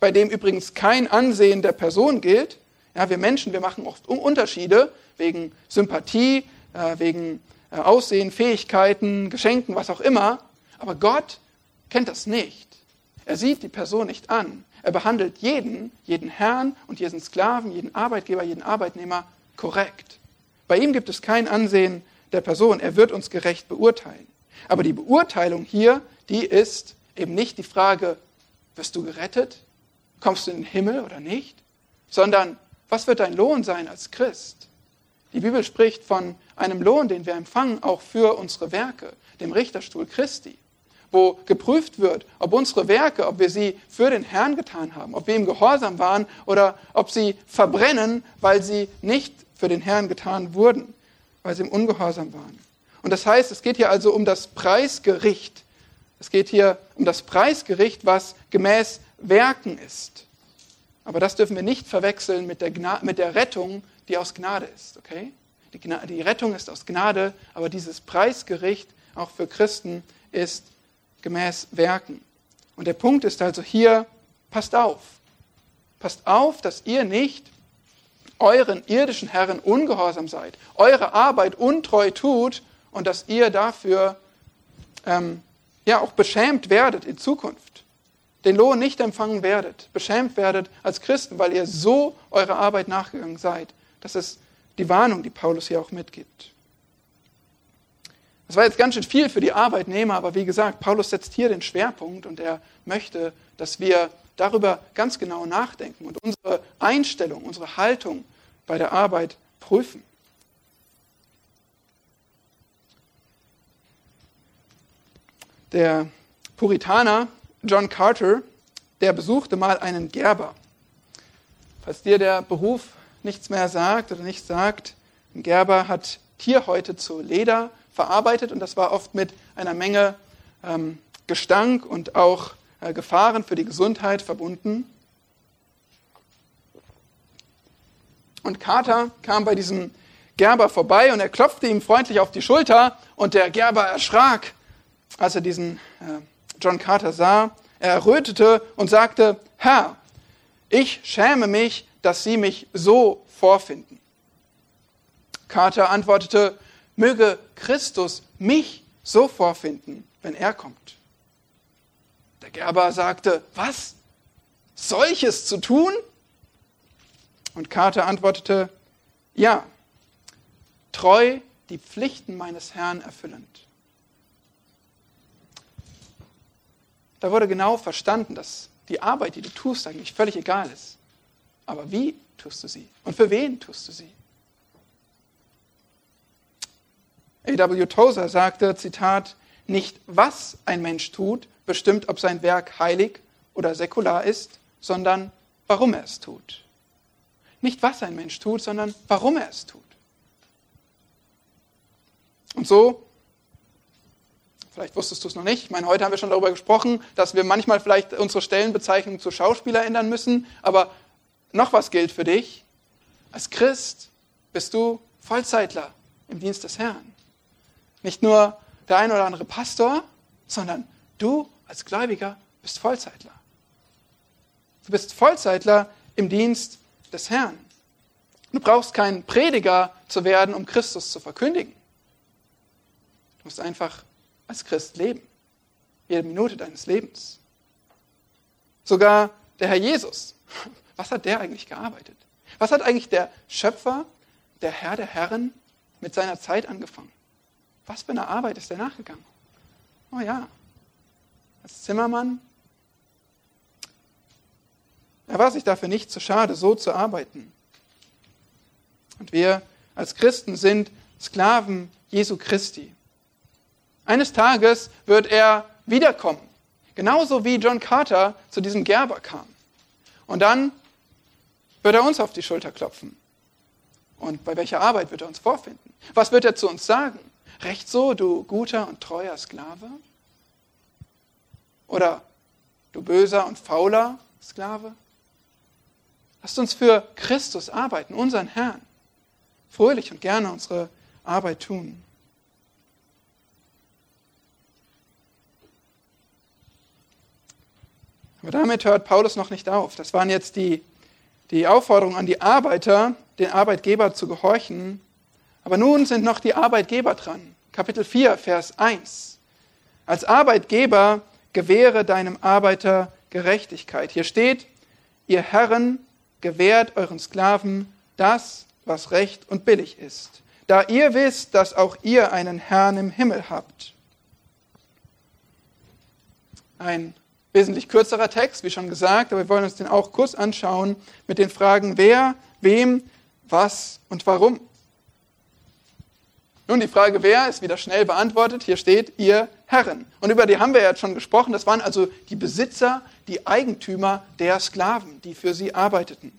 bei dem übrigens kein Ansehen der Person gilt. Ja, wir Menschen, wir machen oft Unterschiede wegen Sympathie, äh, wegen äh, Aussehen, Fähigkeiten, Geschenken, was auch immer. Aber Gott kennt das nicht. Er sieht die Person nicht an. Er behandelt jeden, jeden Herrn und jeden Sklaven, jeden Arbeitgeber, jeden Arbeitnehmer korrekt. Bei ihm gibt es kein Ansehen der Person. Er wird uns gerecht beurteilen. Aber die Beurteilung hier, die ist eben nicht die Frage, wirst du gerettet? Kommst du in den Himmel oder nicht? Sondern Was wird dein Lohn sein als Christ? Die Bibel spricht von einem Lohn, den wir empfangen, auch für unsere Werke, dem Richterstuhl Christi, wo geprüft wird, ob unsere Werke, ob wir sie für den Herrn getan haben, ob wir ihm gehorsam waren oder ob sie verbrennen, weil sie nicht für den Herrn getan wurden, weil sie im Ungehorsam waren. Und das heißt, es geht hier also um das Preisgericht. Es geht hier um das Preisgericht, was gemäß Werken ist. Aber das dürfen wir nicht verwechseln mit der, Gna mit der Rettung, die aus Gnade ist. Okay? Die, die Rettung ist aus Gnade, aber dieses Preisgericht auch für Christen ist gemäß Werken. Und der Punkt ist also hier, passt auf. Passt auf, dass ihr nicht euren irdischen Herren ungehorsam seid, eure Arbeit untreu tut und dass ihr dafür ähm, ja auch beschämt werdet in Zukunft. Den Lohn nicht empfangen werdet, beschämt werdet als Christen, weil ihr so eurer Arbeit nachgegangen seid. Das ist die Warnung, die Paulus hier auch mitgibt. Das war jetzt ganz schön viel für die Arbeitnehmer, aber wie gesagt, Paulus setzt hier den Schwerpunkt und er möchte, dass wir darüber ganz genau nachdenken und unsere Einstellung, unsere Haltung bei der Arbeit prüfen. Der Puritaner John Carter, der besuchte mal einen Gerber. Falls dir der Beruf nichts mehr sagt oder nicht sagt, ein Gerber hat Tierhäute zu Leder verarbeitet und das war oft mit einer Menge ähm, Gestank und auch äh, Gefahren für die Gesundheit verbunden. Und Carter kam bei diesem Gerber vorbei und er klopfte ihm freundlich auf die Schulter und der Gerber erschrak, als er diesen äh, John Carter sah. Er errötete und sagte, Herr, ich schäme mich, dass Sie mich so vorfinden. Carter antwortete, möge Christus mich so vorfinden, wenn er kommt. Der Gerber sagte, was? Solches zu tun? Und Carter antwortete, ja, treu die Pflichten meines Herrn erfüllend. Da wurde genau verstanden, dass die Arbeit, die du tust, eigentlich völlig egal ist. Aber wie tust du sie? Und für wen tust du sie? A.W. Tozer sagte, Zitat, nicht was ein Mensch tut, bestimmt, ob sein Werk heilig oder säkular ist, sondern warum er es tut. Nicht was ein Mensch tut, sondern warum er es tut. Und so, vielleicht wusstest du es noch nicht, ich meine, heute haben wir schon darüber gesprochen, dass wir manchmal vielleicht unsere Stellenbezeichnung zu Schauspieler ändern müssen, aber noch was gilt für dich. Als Christ bist du Vollzeitler im Dienst des Herrn. Nicht nur der ein oder andere Pastor, sondern du als Gläubiger bist Vollzeitler. Du bist Vollzeitler im Dienst des Herrn. Du brauchst kein Prediger zu werden, um Christus zu verkündigen. Du musst einfach als Christ leben. Jede Minute deines Lebens. Sogar der Herr Jesus. Was hat der eigentlich gearbeitet? Was hat eigentlich der Schöpfer, der Herr der Herren mit seiner Zeit angefangen? Was für eine Arbeit ist er nachgegangen? Oh ja, als Zimmermann. Er war sich dafür nicht zu schade, so zu arbeiten. Und wir als Christen sind Sklaven Jesu Christi. Eines Tages wird er wiederkommen, genauso wie John Carter zu diesem Gerber kam. Und dann wird er uns auf die Schulter klopfen. Und bei welcher Arbeit wird er uns vorfinden? Was wird er zu uns sagen? Recht so, du guter und treuer Sklave? Oder du böser und fauler Sklave? Lasst uns für Christus arbeiten, unseren Herrn. Fröhlich und gerne unsere Arbeit tun. Aber damit hört Paulus noch nicht auf. Das waren jetzt die, die Aufforderungen an die Arbeiter, den Arbeitgeber zu gehorchen. Aber nun sind noch die Arbeitgeber dran. Kapitel 4, Vers 1. Als Arbeitgeber gewähre deinem Arbeiter Gerechtigkeit. Hier steht, ihr Herren gewährt euren Sklaven das, was recht und billig ist, da ihr wisst, dass auch ihr einen Herrn im Himmel habt. Ein wesentlich kürzerer Text, wie schon gesagt, aber wir wollen uns den auch kurz anschauen mit den Fragen, wer wem, was und warum. Nun, die Frage, wer, ist wieder schnell beantwortet. Hier steht, ihr Herren. Und über die haben wir ja schon gesprochen. Das waren also die Besitzer, die Eigentümer der Sklaven, die für sie arbeiteten.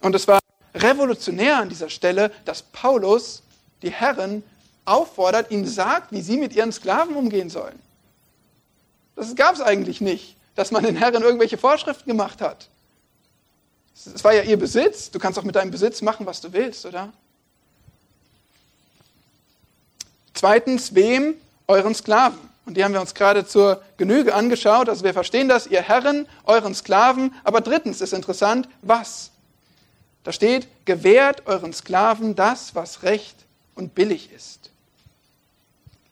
Und es war revolutionär an dieser Stelle, dass Paulus die Herren auffordert, ihnen sagt, wie sie mit ihren Sklaven umgehen sollen. Das gab es eigentlich nicht, dass man den Herren irgendwelche Vorschriften gemacht hat. Es war ja ihr Besitz. Du kannst auch mit deinem Besitz machen, was du willst, oder? Zweitens, wem? Euren Sklaven. Und die haben wir uns gerade zur Genüge angeschaut. Also wir verstehen das, ihr Herren, euren Sklaven. Aber drittens ist interessant, was? Da steht, gewährt euren Sklaven das, was recht und billig ist.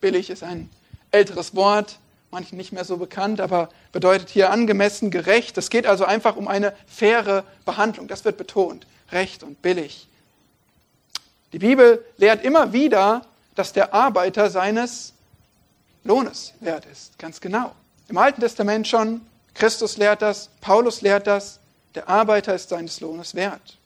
Billig ist ein älteres Wort, manchen nicht mehr so bekannt, aber bedeutet hier angemessen, gerecht. Es geht also einfach um eine faire Behandlung. Das wird betont. Recht und billig. Die Bibel lehrt immer wieder, dass der Arbeiter seines Lohnes wert ist. Ganz genau. Im Alten Testament schon, Christus lehrt das, Paulus lehrt das, der Arbeiter ist seines Lohnes wert.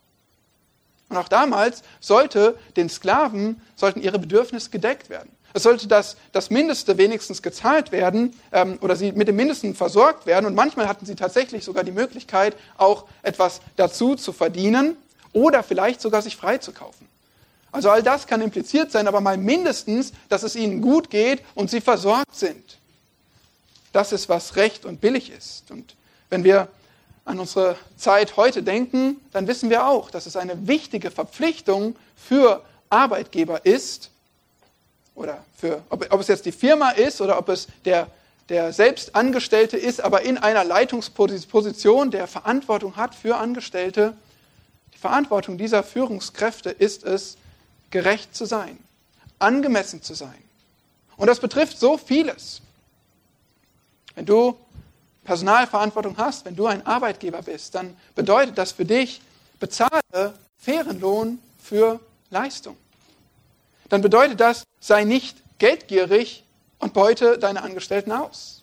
Und auch damals sollte den Sklaven, sollten ihre Bedürfnisse gedeckt werden. Es sollte das, das Mindeste wenigstens gezahlt werden ähm, oder sie mit dem Mindesten versorgt werden. Und manchmal hatten sie tatsächlich sogar die Möglichkeit, auch etwas dazu zu verdienen oder vielleicht sogar sich freizukaufen. Also all das kann impliziert sein, aber mal mindestens, dass es ihnen gut geht und sie versorgt sind. Das ist, was recht und billig ist. Und wenn wir an unsere Zeit heute denken, dann wissen wir auch, dass es eine wichtige Verpflichtung für Arbeitgeber ist, oder für, ob, ob es jetzt die Firma ist oder ob es der, der Selbstangestellte ist, aber in einer Leitungsposition, der Verantwortung hat für Angestellte. Die Verantwortung dieser Führungskräfte ist es, gerecht zu sein, angemessen zu sein. Und das betrifft so vieles. Wenn du Personalverantwortung hast, wenn du ein Arbeitgeber bist, dann bedeutet das für dich, bezahle fairen Lohn für Leistung. Dann bedeutet das, sei nicht geldgierig und beute deine Angestellten aus.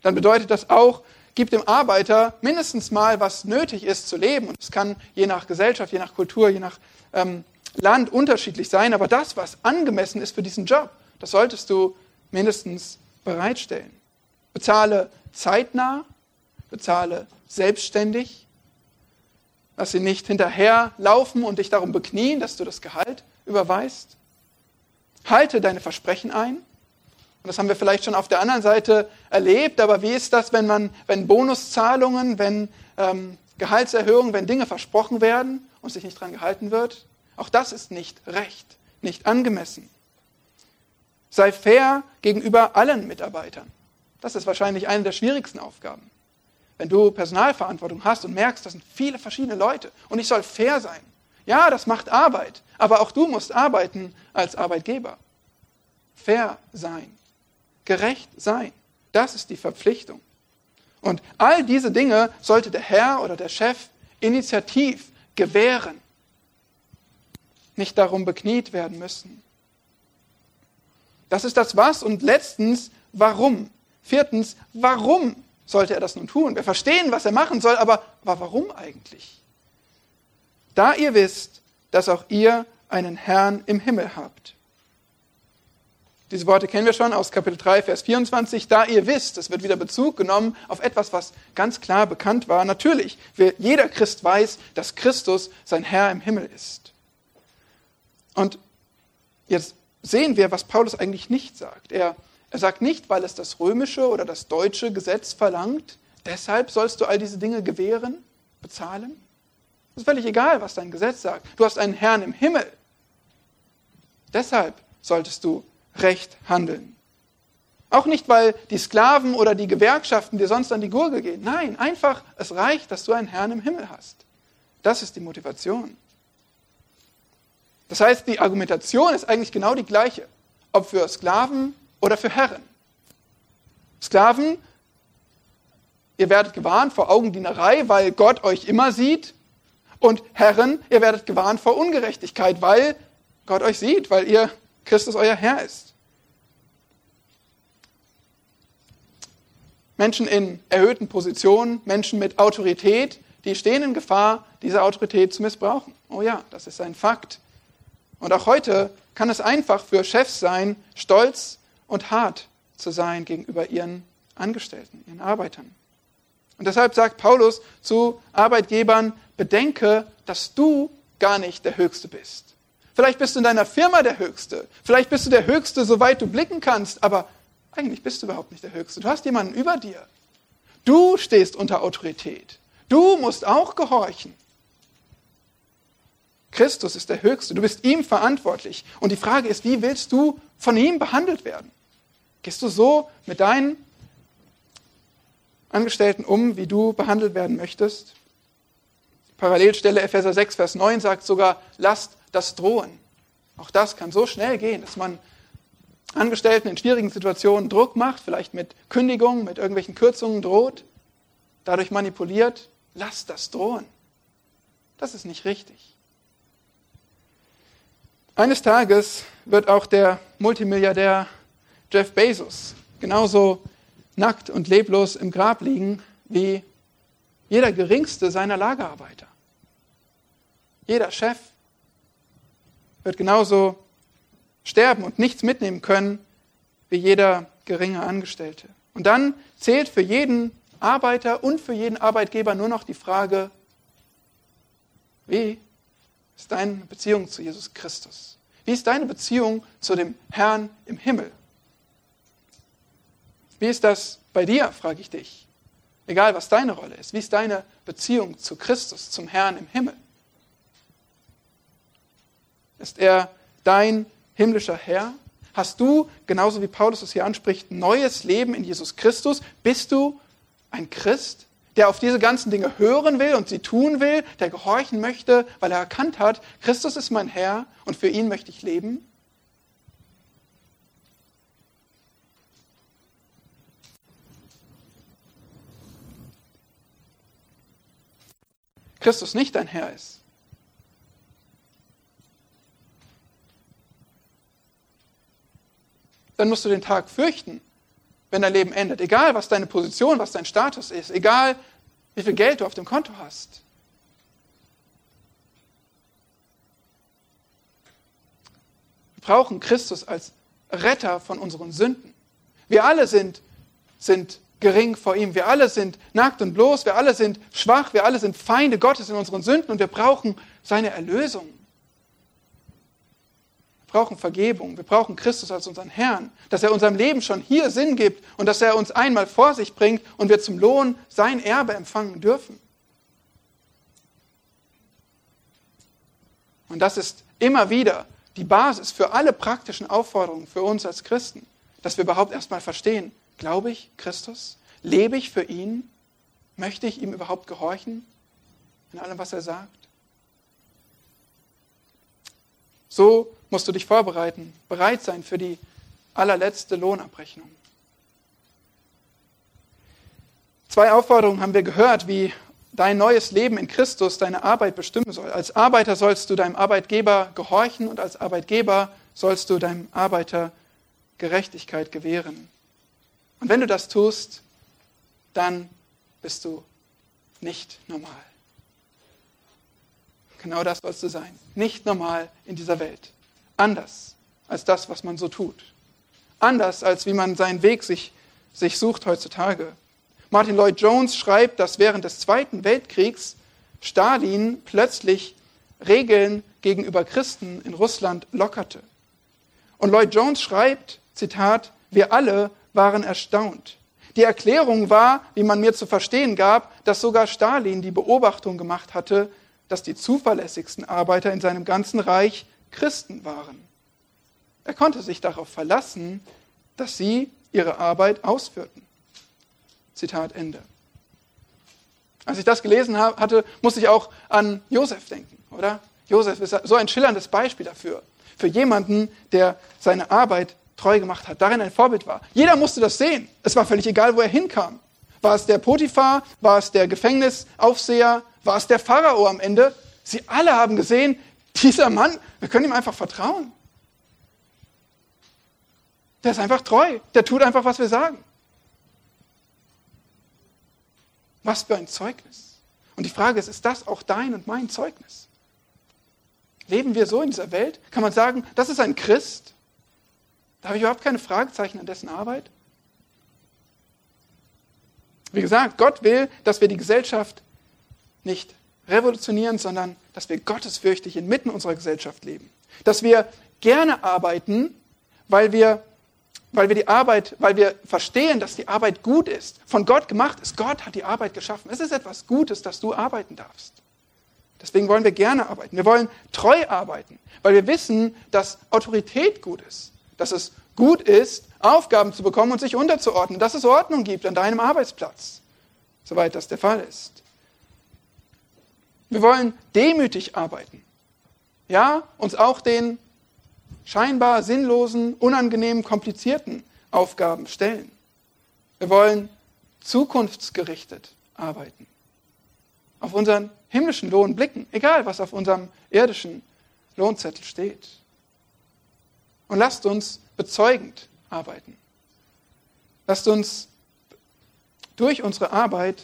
Dann bedeutet das auch, gib dem Arbeiter mindestens mal, was nötig ist zu leben. Und es kann je nach Gesellschaft, je nach Kultur, je nach ähm, Land unterschiedlich sein, aber das, was angemessen ist für diesen Job, das solltest du mindestens bereitstellen. Bezahle zeitnah, bezahle selbstständig. Lass sie nicht hinterherlaufen und dich darum beknien, dass du das Gehalt überweist. Halte deine Versprechen ein. Und das haben wir vielleicht schon auf der anderen Seite erlebt, aber wie ist das, wenn man, wenn Bonuszahlungen, wenn ähm, Gehaltserhöhungen, wenn Dinge versprochen werden und sich nicht daran gehalten wird? Auch das ist nicht recht, nicht angemessen. Sei fair gegenüber allen Mitarbeitern. Das ist wahrscheinlich eine der schwierigsten Aufgaben. Wenn du Personalverantwortung hast und merkst, das sind viele verschiedene Leute und ich soll fair sein. Ja, das macht Arbeit, aber auch du musst arbeiten als Arbeitgeber. Fair sein, gerecht sein, das ist die Verpflichtung. Und all diese Dinge sollte der Herr oder der Chef initiativ gewähren nicht darum bekniet werden müssen. Das ist das Was und letztens, warum. Viertens, warum sollte er das nun tun? Wir verstehen, was er machen soll, aber, warum eigentlich? Da ihr wisst, dass auch ihr einen Herrn im Himmel habt. Diese Worte kennen wir schon aus Kapitel 3, Vers 24. Da ihr wisst, es wird wieder Bezug genommen auf etwas, was ganz klar bekannt war. Natürlich, jeder Christ weiß, dass Christus sein Herr im Himmel ist. Und jetzt sehen wir, was Paulus eigentlich nicht sagt. Er, er sagt nicht, weil es das römische oder das deutsche Gesetz verlangt, deshalb sollst du all diese Dinge gewähren, bezahlen. Es ist völlig egal, was dein Gesetz sagt. Du hast einen Herrn im Himmel. Deshalb solltest du recht handeln. Auch nicht, weil die Sklaven oder die Gewerkschaften dir sonst an die Gurgel gehen. Nein, einfach, es reicht, dass du einen Herrn im Himmel hast. Das ist die Motivation. Das heißt, die Argumentation ist eigentlich genau die gleiche, ob für Sklaven oder für Herren. Sklaven, ihr werdet gewarnt vor Augendienerei, weil Gott euch immer sieht. Und Herren, ihr werdet gewarnt vor Ungerechtigkeit, weil Gott euch sieht, weil ihr Christus euer Herr ist. Menschen in erhöhten Positionen, Menschen mit Autorität, die stehen in Gefahr, diese Autorität zu missbrauchen. Oh ja, das ist ein Fakt. Und auch heute kann es einfach für Chefs sein, stolz und hart zu sein gegenüber ihren Angestellten, ihren Arbeitern. Und deshalb sagt Paulus zu Arbeitgebern, bedenke, dass du gar nicht der Höchste bist. Vielleicht bist du in deiner Firma der Höchste. Vielleicht bist du der Höchste, soweit du blicken kannst. Aber eigentlich bist du überhaupt nicht der Höchste. Du hast jemanden über dir. Du stehst unter Autorität. Du musst auch gehorchen. Christus ist der Höchste. Du bist ihm verantwortlich. Und die Frage ist, wie willst du von ihm behandelt werden? Gehst du so mit deinen Angestellten um, wie du behandelt werden möchtest? Parallelstelle Epheser 6, Vers 9 sagt sogar, lasst das drohen. Auch das kann so schnell gehen, dass man Angestellten in schwierigen Situationen Druck macht, vielleicht mit Kündigungen, mit irgendwelchen Kürzungen droht, dadurch manipuliert. Lasst das drohen. Das ist nicht richtig. Eines Tages wird auch der Multimilliardär Jeff Bezos genauso nackt und leblos im Grab liegen wie jeder geringste seiner Lagerarbeiter. Jeder Chef wird genauso sterben und nichts mitnehmen können wie jeder geringe Angestellte. Und dann zählt für jeden Arbeiter und für jeden Arbeitgeber nur noch die Frage, wie ist deine Beziehung zu Jesus Christus? Wie ist deine Beziehung zu dem Herrn im Himmel? Wie ist das bei dir, frage ich dich. Egal, was deine Rolle ist. Wie ist deine Beziehung zu Christus, zum Herrn im Himmel? Ist er dein himmlischer Herr? Hast du, genauso wie Paulus es hier anspricht, neues Leben in Jesus Christus? Bist du ein Christ, der auf diese ganzen Dinge hören will und sie tun will, der gehorchen möchte, weil er erkannt hat, Christus ist mein Herr und für ihn möchte ich leben? Christus nicht dein Herr ist, dann musst du den Tag fürchten, wenn dein Leben endet. Egal, was deine Position, was dein Status ist, egal, wie viel Geld du auf dem Konto hast. Wir brauchen Christus als Retter von unseren Sünden. Wir alle sind, sind gering vor ihm. Wir alle sind nackt und bloß. Wir alle sind schwach. Wir alle sind Feinde Gottes in unseren Sünden und wir brauchen seine Erlösung brauchen Vergebung, wir brauchen Christus als unseren Herrn, dass er unserem Leben schon hier Sinn gibt und dass er uns einmal vor sich bringt und wir zum Lohn sein Erbe empfangen dürfen. Und das ist immer wieder die Basis für alle praktischen Aufforderungen für uns als Christen, dass wir überhaupt erstmal verstehen, glaube ich Christus? Lebe ich für ihn? Möchte ich ihm überhaupt gehorchen in allem, was er sagt? So musst du dich vorbereiten, bereit sein für die allerletzte Lohnabrechnung. Zwei Aufforderungen haben wir gehört, wie dein neues Leben in Christus deine Arbeit bestimmen soll. Als Arbeiter sollst du deinem Arbeitgeber gehorchen und als Arbeitgeber sollst du deinem Arbeiter Gerechtigkeit gewähren. Und wenn du das tust, dann bist du nicht normal. Genau das sollst du sein. Nicht normal in dieser Welt. Anders als das, was man so tut. Anders als wie man seinen Weg sich, sich sucht heutzutage. Martin Lloyd Jones schreibt, dass während des Zweiten Weltkriegs Stalin plötzlich Regeln gegenüber Christen in Russland lockerte. Und Lloyd Jones schreibt, Zitat, wir alle waren erstaunt. Die Erklärung war, wie man mir zu verstehen gab, dass sogar Stalin die Beobachtung gemacht hatte, dass die zuverlässigsten Arbeiter in seinem ganzen Reich Christen waren. Er konnte sich darauf verlassen, dass sie ihre Arbeit ausführten. Zitat Ende. Als ich das gelesen hatte, musste ich auch an Josef denken, oder? Josef ist so ein schillerndes Beispiel dafür. Für jemanden, der seine Arbeit treu gemacht hat, darin ein Vorbild war. Jeder musste das sehen. Es war völlig egal, wo er hinkam. War es der Potiphar? War es der Gefängnisaufseher? War es der Pharao am Ende? Sie alle haben gesehen, dieser Mann, wir können ihm einfach vertrauen. Der ist einfach treu. Der tut einfach, was wir sagen. Was für ein Zeugnis. Und die Frage ist, ist das auch dein und mein Zeugnis? Leben wir so in dieser Welt? Kann man sagen, das ist ein Christ? Da habe ich überhaupt keine Fragezeichen an dessen Arbeit? Wie gesagt, Gott will, dass wir die Gesellschaft nicht revolutionieren, sondern dass wir gottesfürchtig inmitten unserer Gesellschaft leben. Dass wir gerne arbeiten, weil wir, weil wir die Arbeit, weil wir verstehen, dass die Arbeit gut ist, von Gott gemacht ist. Gott hat die Arbeit geschaffen. Es ist etwas Gutes, dass du arbeiten darfst. Deswegen wollen wir gerne arbeiten. Wir wollen treu arbeiten, weil wir wissen, dass Autorität gut ist, dass es gut ist, Aufgaben zu bekommen und sich unterzuordnen, dass es Ordnung gibt an deinem Arbeitsplatz, soweit das der Fall ist. Wir wollen demütig arbeiten. Ja, uns auch den scheinbar sinnlosen, unangenehmen, komplizierten Aufgaben stellen. Wir wollen zukunftsgerichtet arbeiten. Auf unseren himmlischen Lohn blicken, egal was auf unserem irdischen Lohnzettel steht. Und lasst uns bezeugend arbeiten. Lasst uns durch unsere Arbeit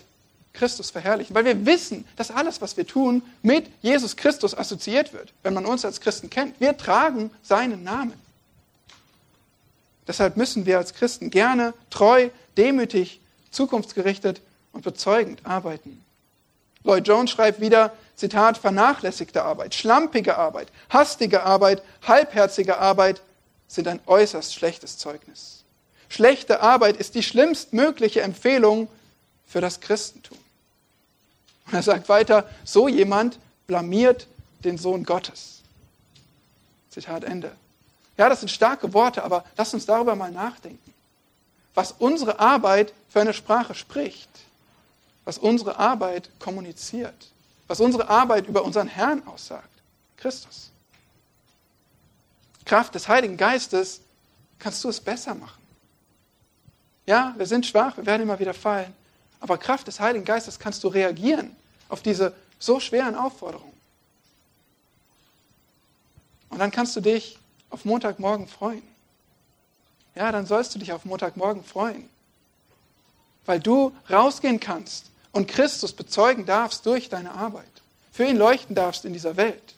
Christus verherrlichen, weil wir wissen, dass alles, was wir tun, mit Jesus Christus assoziiert wird, wenn man uns als Christen kennt. Wir tragen seinen Namen. Deshalb müssen wir als Christen gerne treu, demütig, zukunftsgerichtet und bezeugend arbeiten. Lloyd Jones schreibt wieder, Zitat, vernachlässigte Arbeit, schlampige Arbeit, hastige Arbeit, halbherzige Arbeit sind ein äußerst schlechtes Zeugnis. Schlechte Arbeit ist die schlimmstmögliche Empfehlung für das Christentum. Und er sagt weiter, so jemand blamiert den Sohn Gottes. Zitat Ende. Ja, das sind starke Worte, aber lass uns darüber mal nachdenken. Was unsere Arbeit für eine Sprache spricht, was unsere Arbeit kommuniziert, was unsere Arbeit über unseren Herrn aussagt, Christus. Kraft des Heiligen Geistes kannst du es besser machen. Ja, wir sind schwach, wir werden immer wieder fallen, aber Kraft des Heiligen Geistes kannst du reagieren auf diese so schweren Aufforderungen. Und dann kannst du dich auf Montagmorgen freuen. Ja, dann sollst du dich auf Montagmorgen freuen, weil du rausgehen kannst und Christus bezeugen darfst durch deine Arbeit, für ihn leuchten darfst in dieser Welt.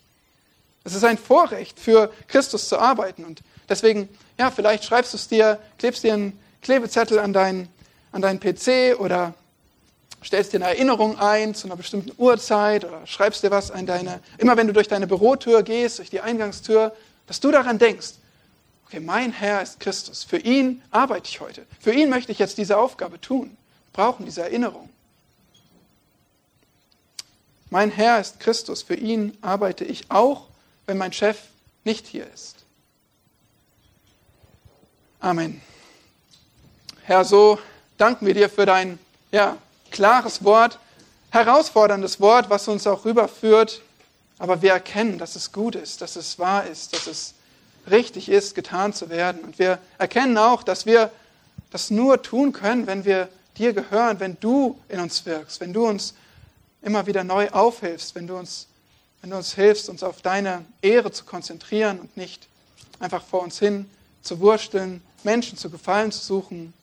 Es ist ein Vorrecht, für Christus zu arbeiten. Und deswegen, ja, vielleicht schreibst du es dir, klebst dir einen Klebezettel an deinen, an deinen PC oder stellst dir eine Erinnerung ein zu einer bestimmten Uhrzeit oder schreibst dir was an deine, immer wenn du durch deine Bürotür gehst, durch die Eingangstür, dass du daran denkst, okay, mein Herr ist Christus, für ihn arbeite ich heute, für ihn möchte ich jetzt diese Aufgabe tun, Wir brauchen diese Erinnerung. Mein Herr ist Christus, für ihn arbeite ich auch, wenn mein Chef nicht hier ist. Amen. Herr, so danken wir dir für dein ja, klares Wort, herausforderndes Wort, was uns auch rüberführt. Aber wir erkennen, dass es gut ist, dass es wahr ist, dass es richtig ist, getan zu werden. Und wir erkennen auch, dass wir das nur tun können, wenn wir dir gehören, wenn du in uns wirkst, wenn du uns immer wieder neu aufhilfst, wenn du uns, wenn du uns hilfst, uns auf deine Ehre zu konzentrieren und nicht einfach vor uns hin zu wursteln, Menschen zu gefallen zu suchen.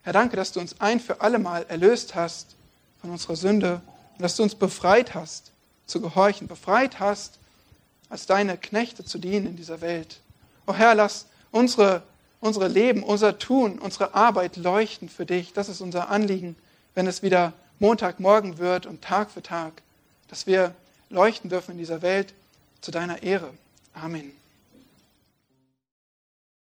Herr, danke, dass du uns ein für alle Mal erlöst hast von unserer Sünde und dass du uns befreit hast zu gehorchen, befreit hast, als deine Knechte zu dienen in dieser Welt. O Herr, lass unsere, unsere Leben, unser Tun, unsere Arbeit leuchten für dich. Das ist unser Anliegen, wenn es wieder Montagmorgen wird und Tag für Tag, dass wir leuchten dürfen in dieser Welt zu deiner Ehre. Amen.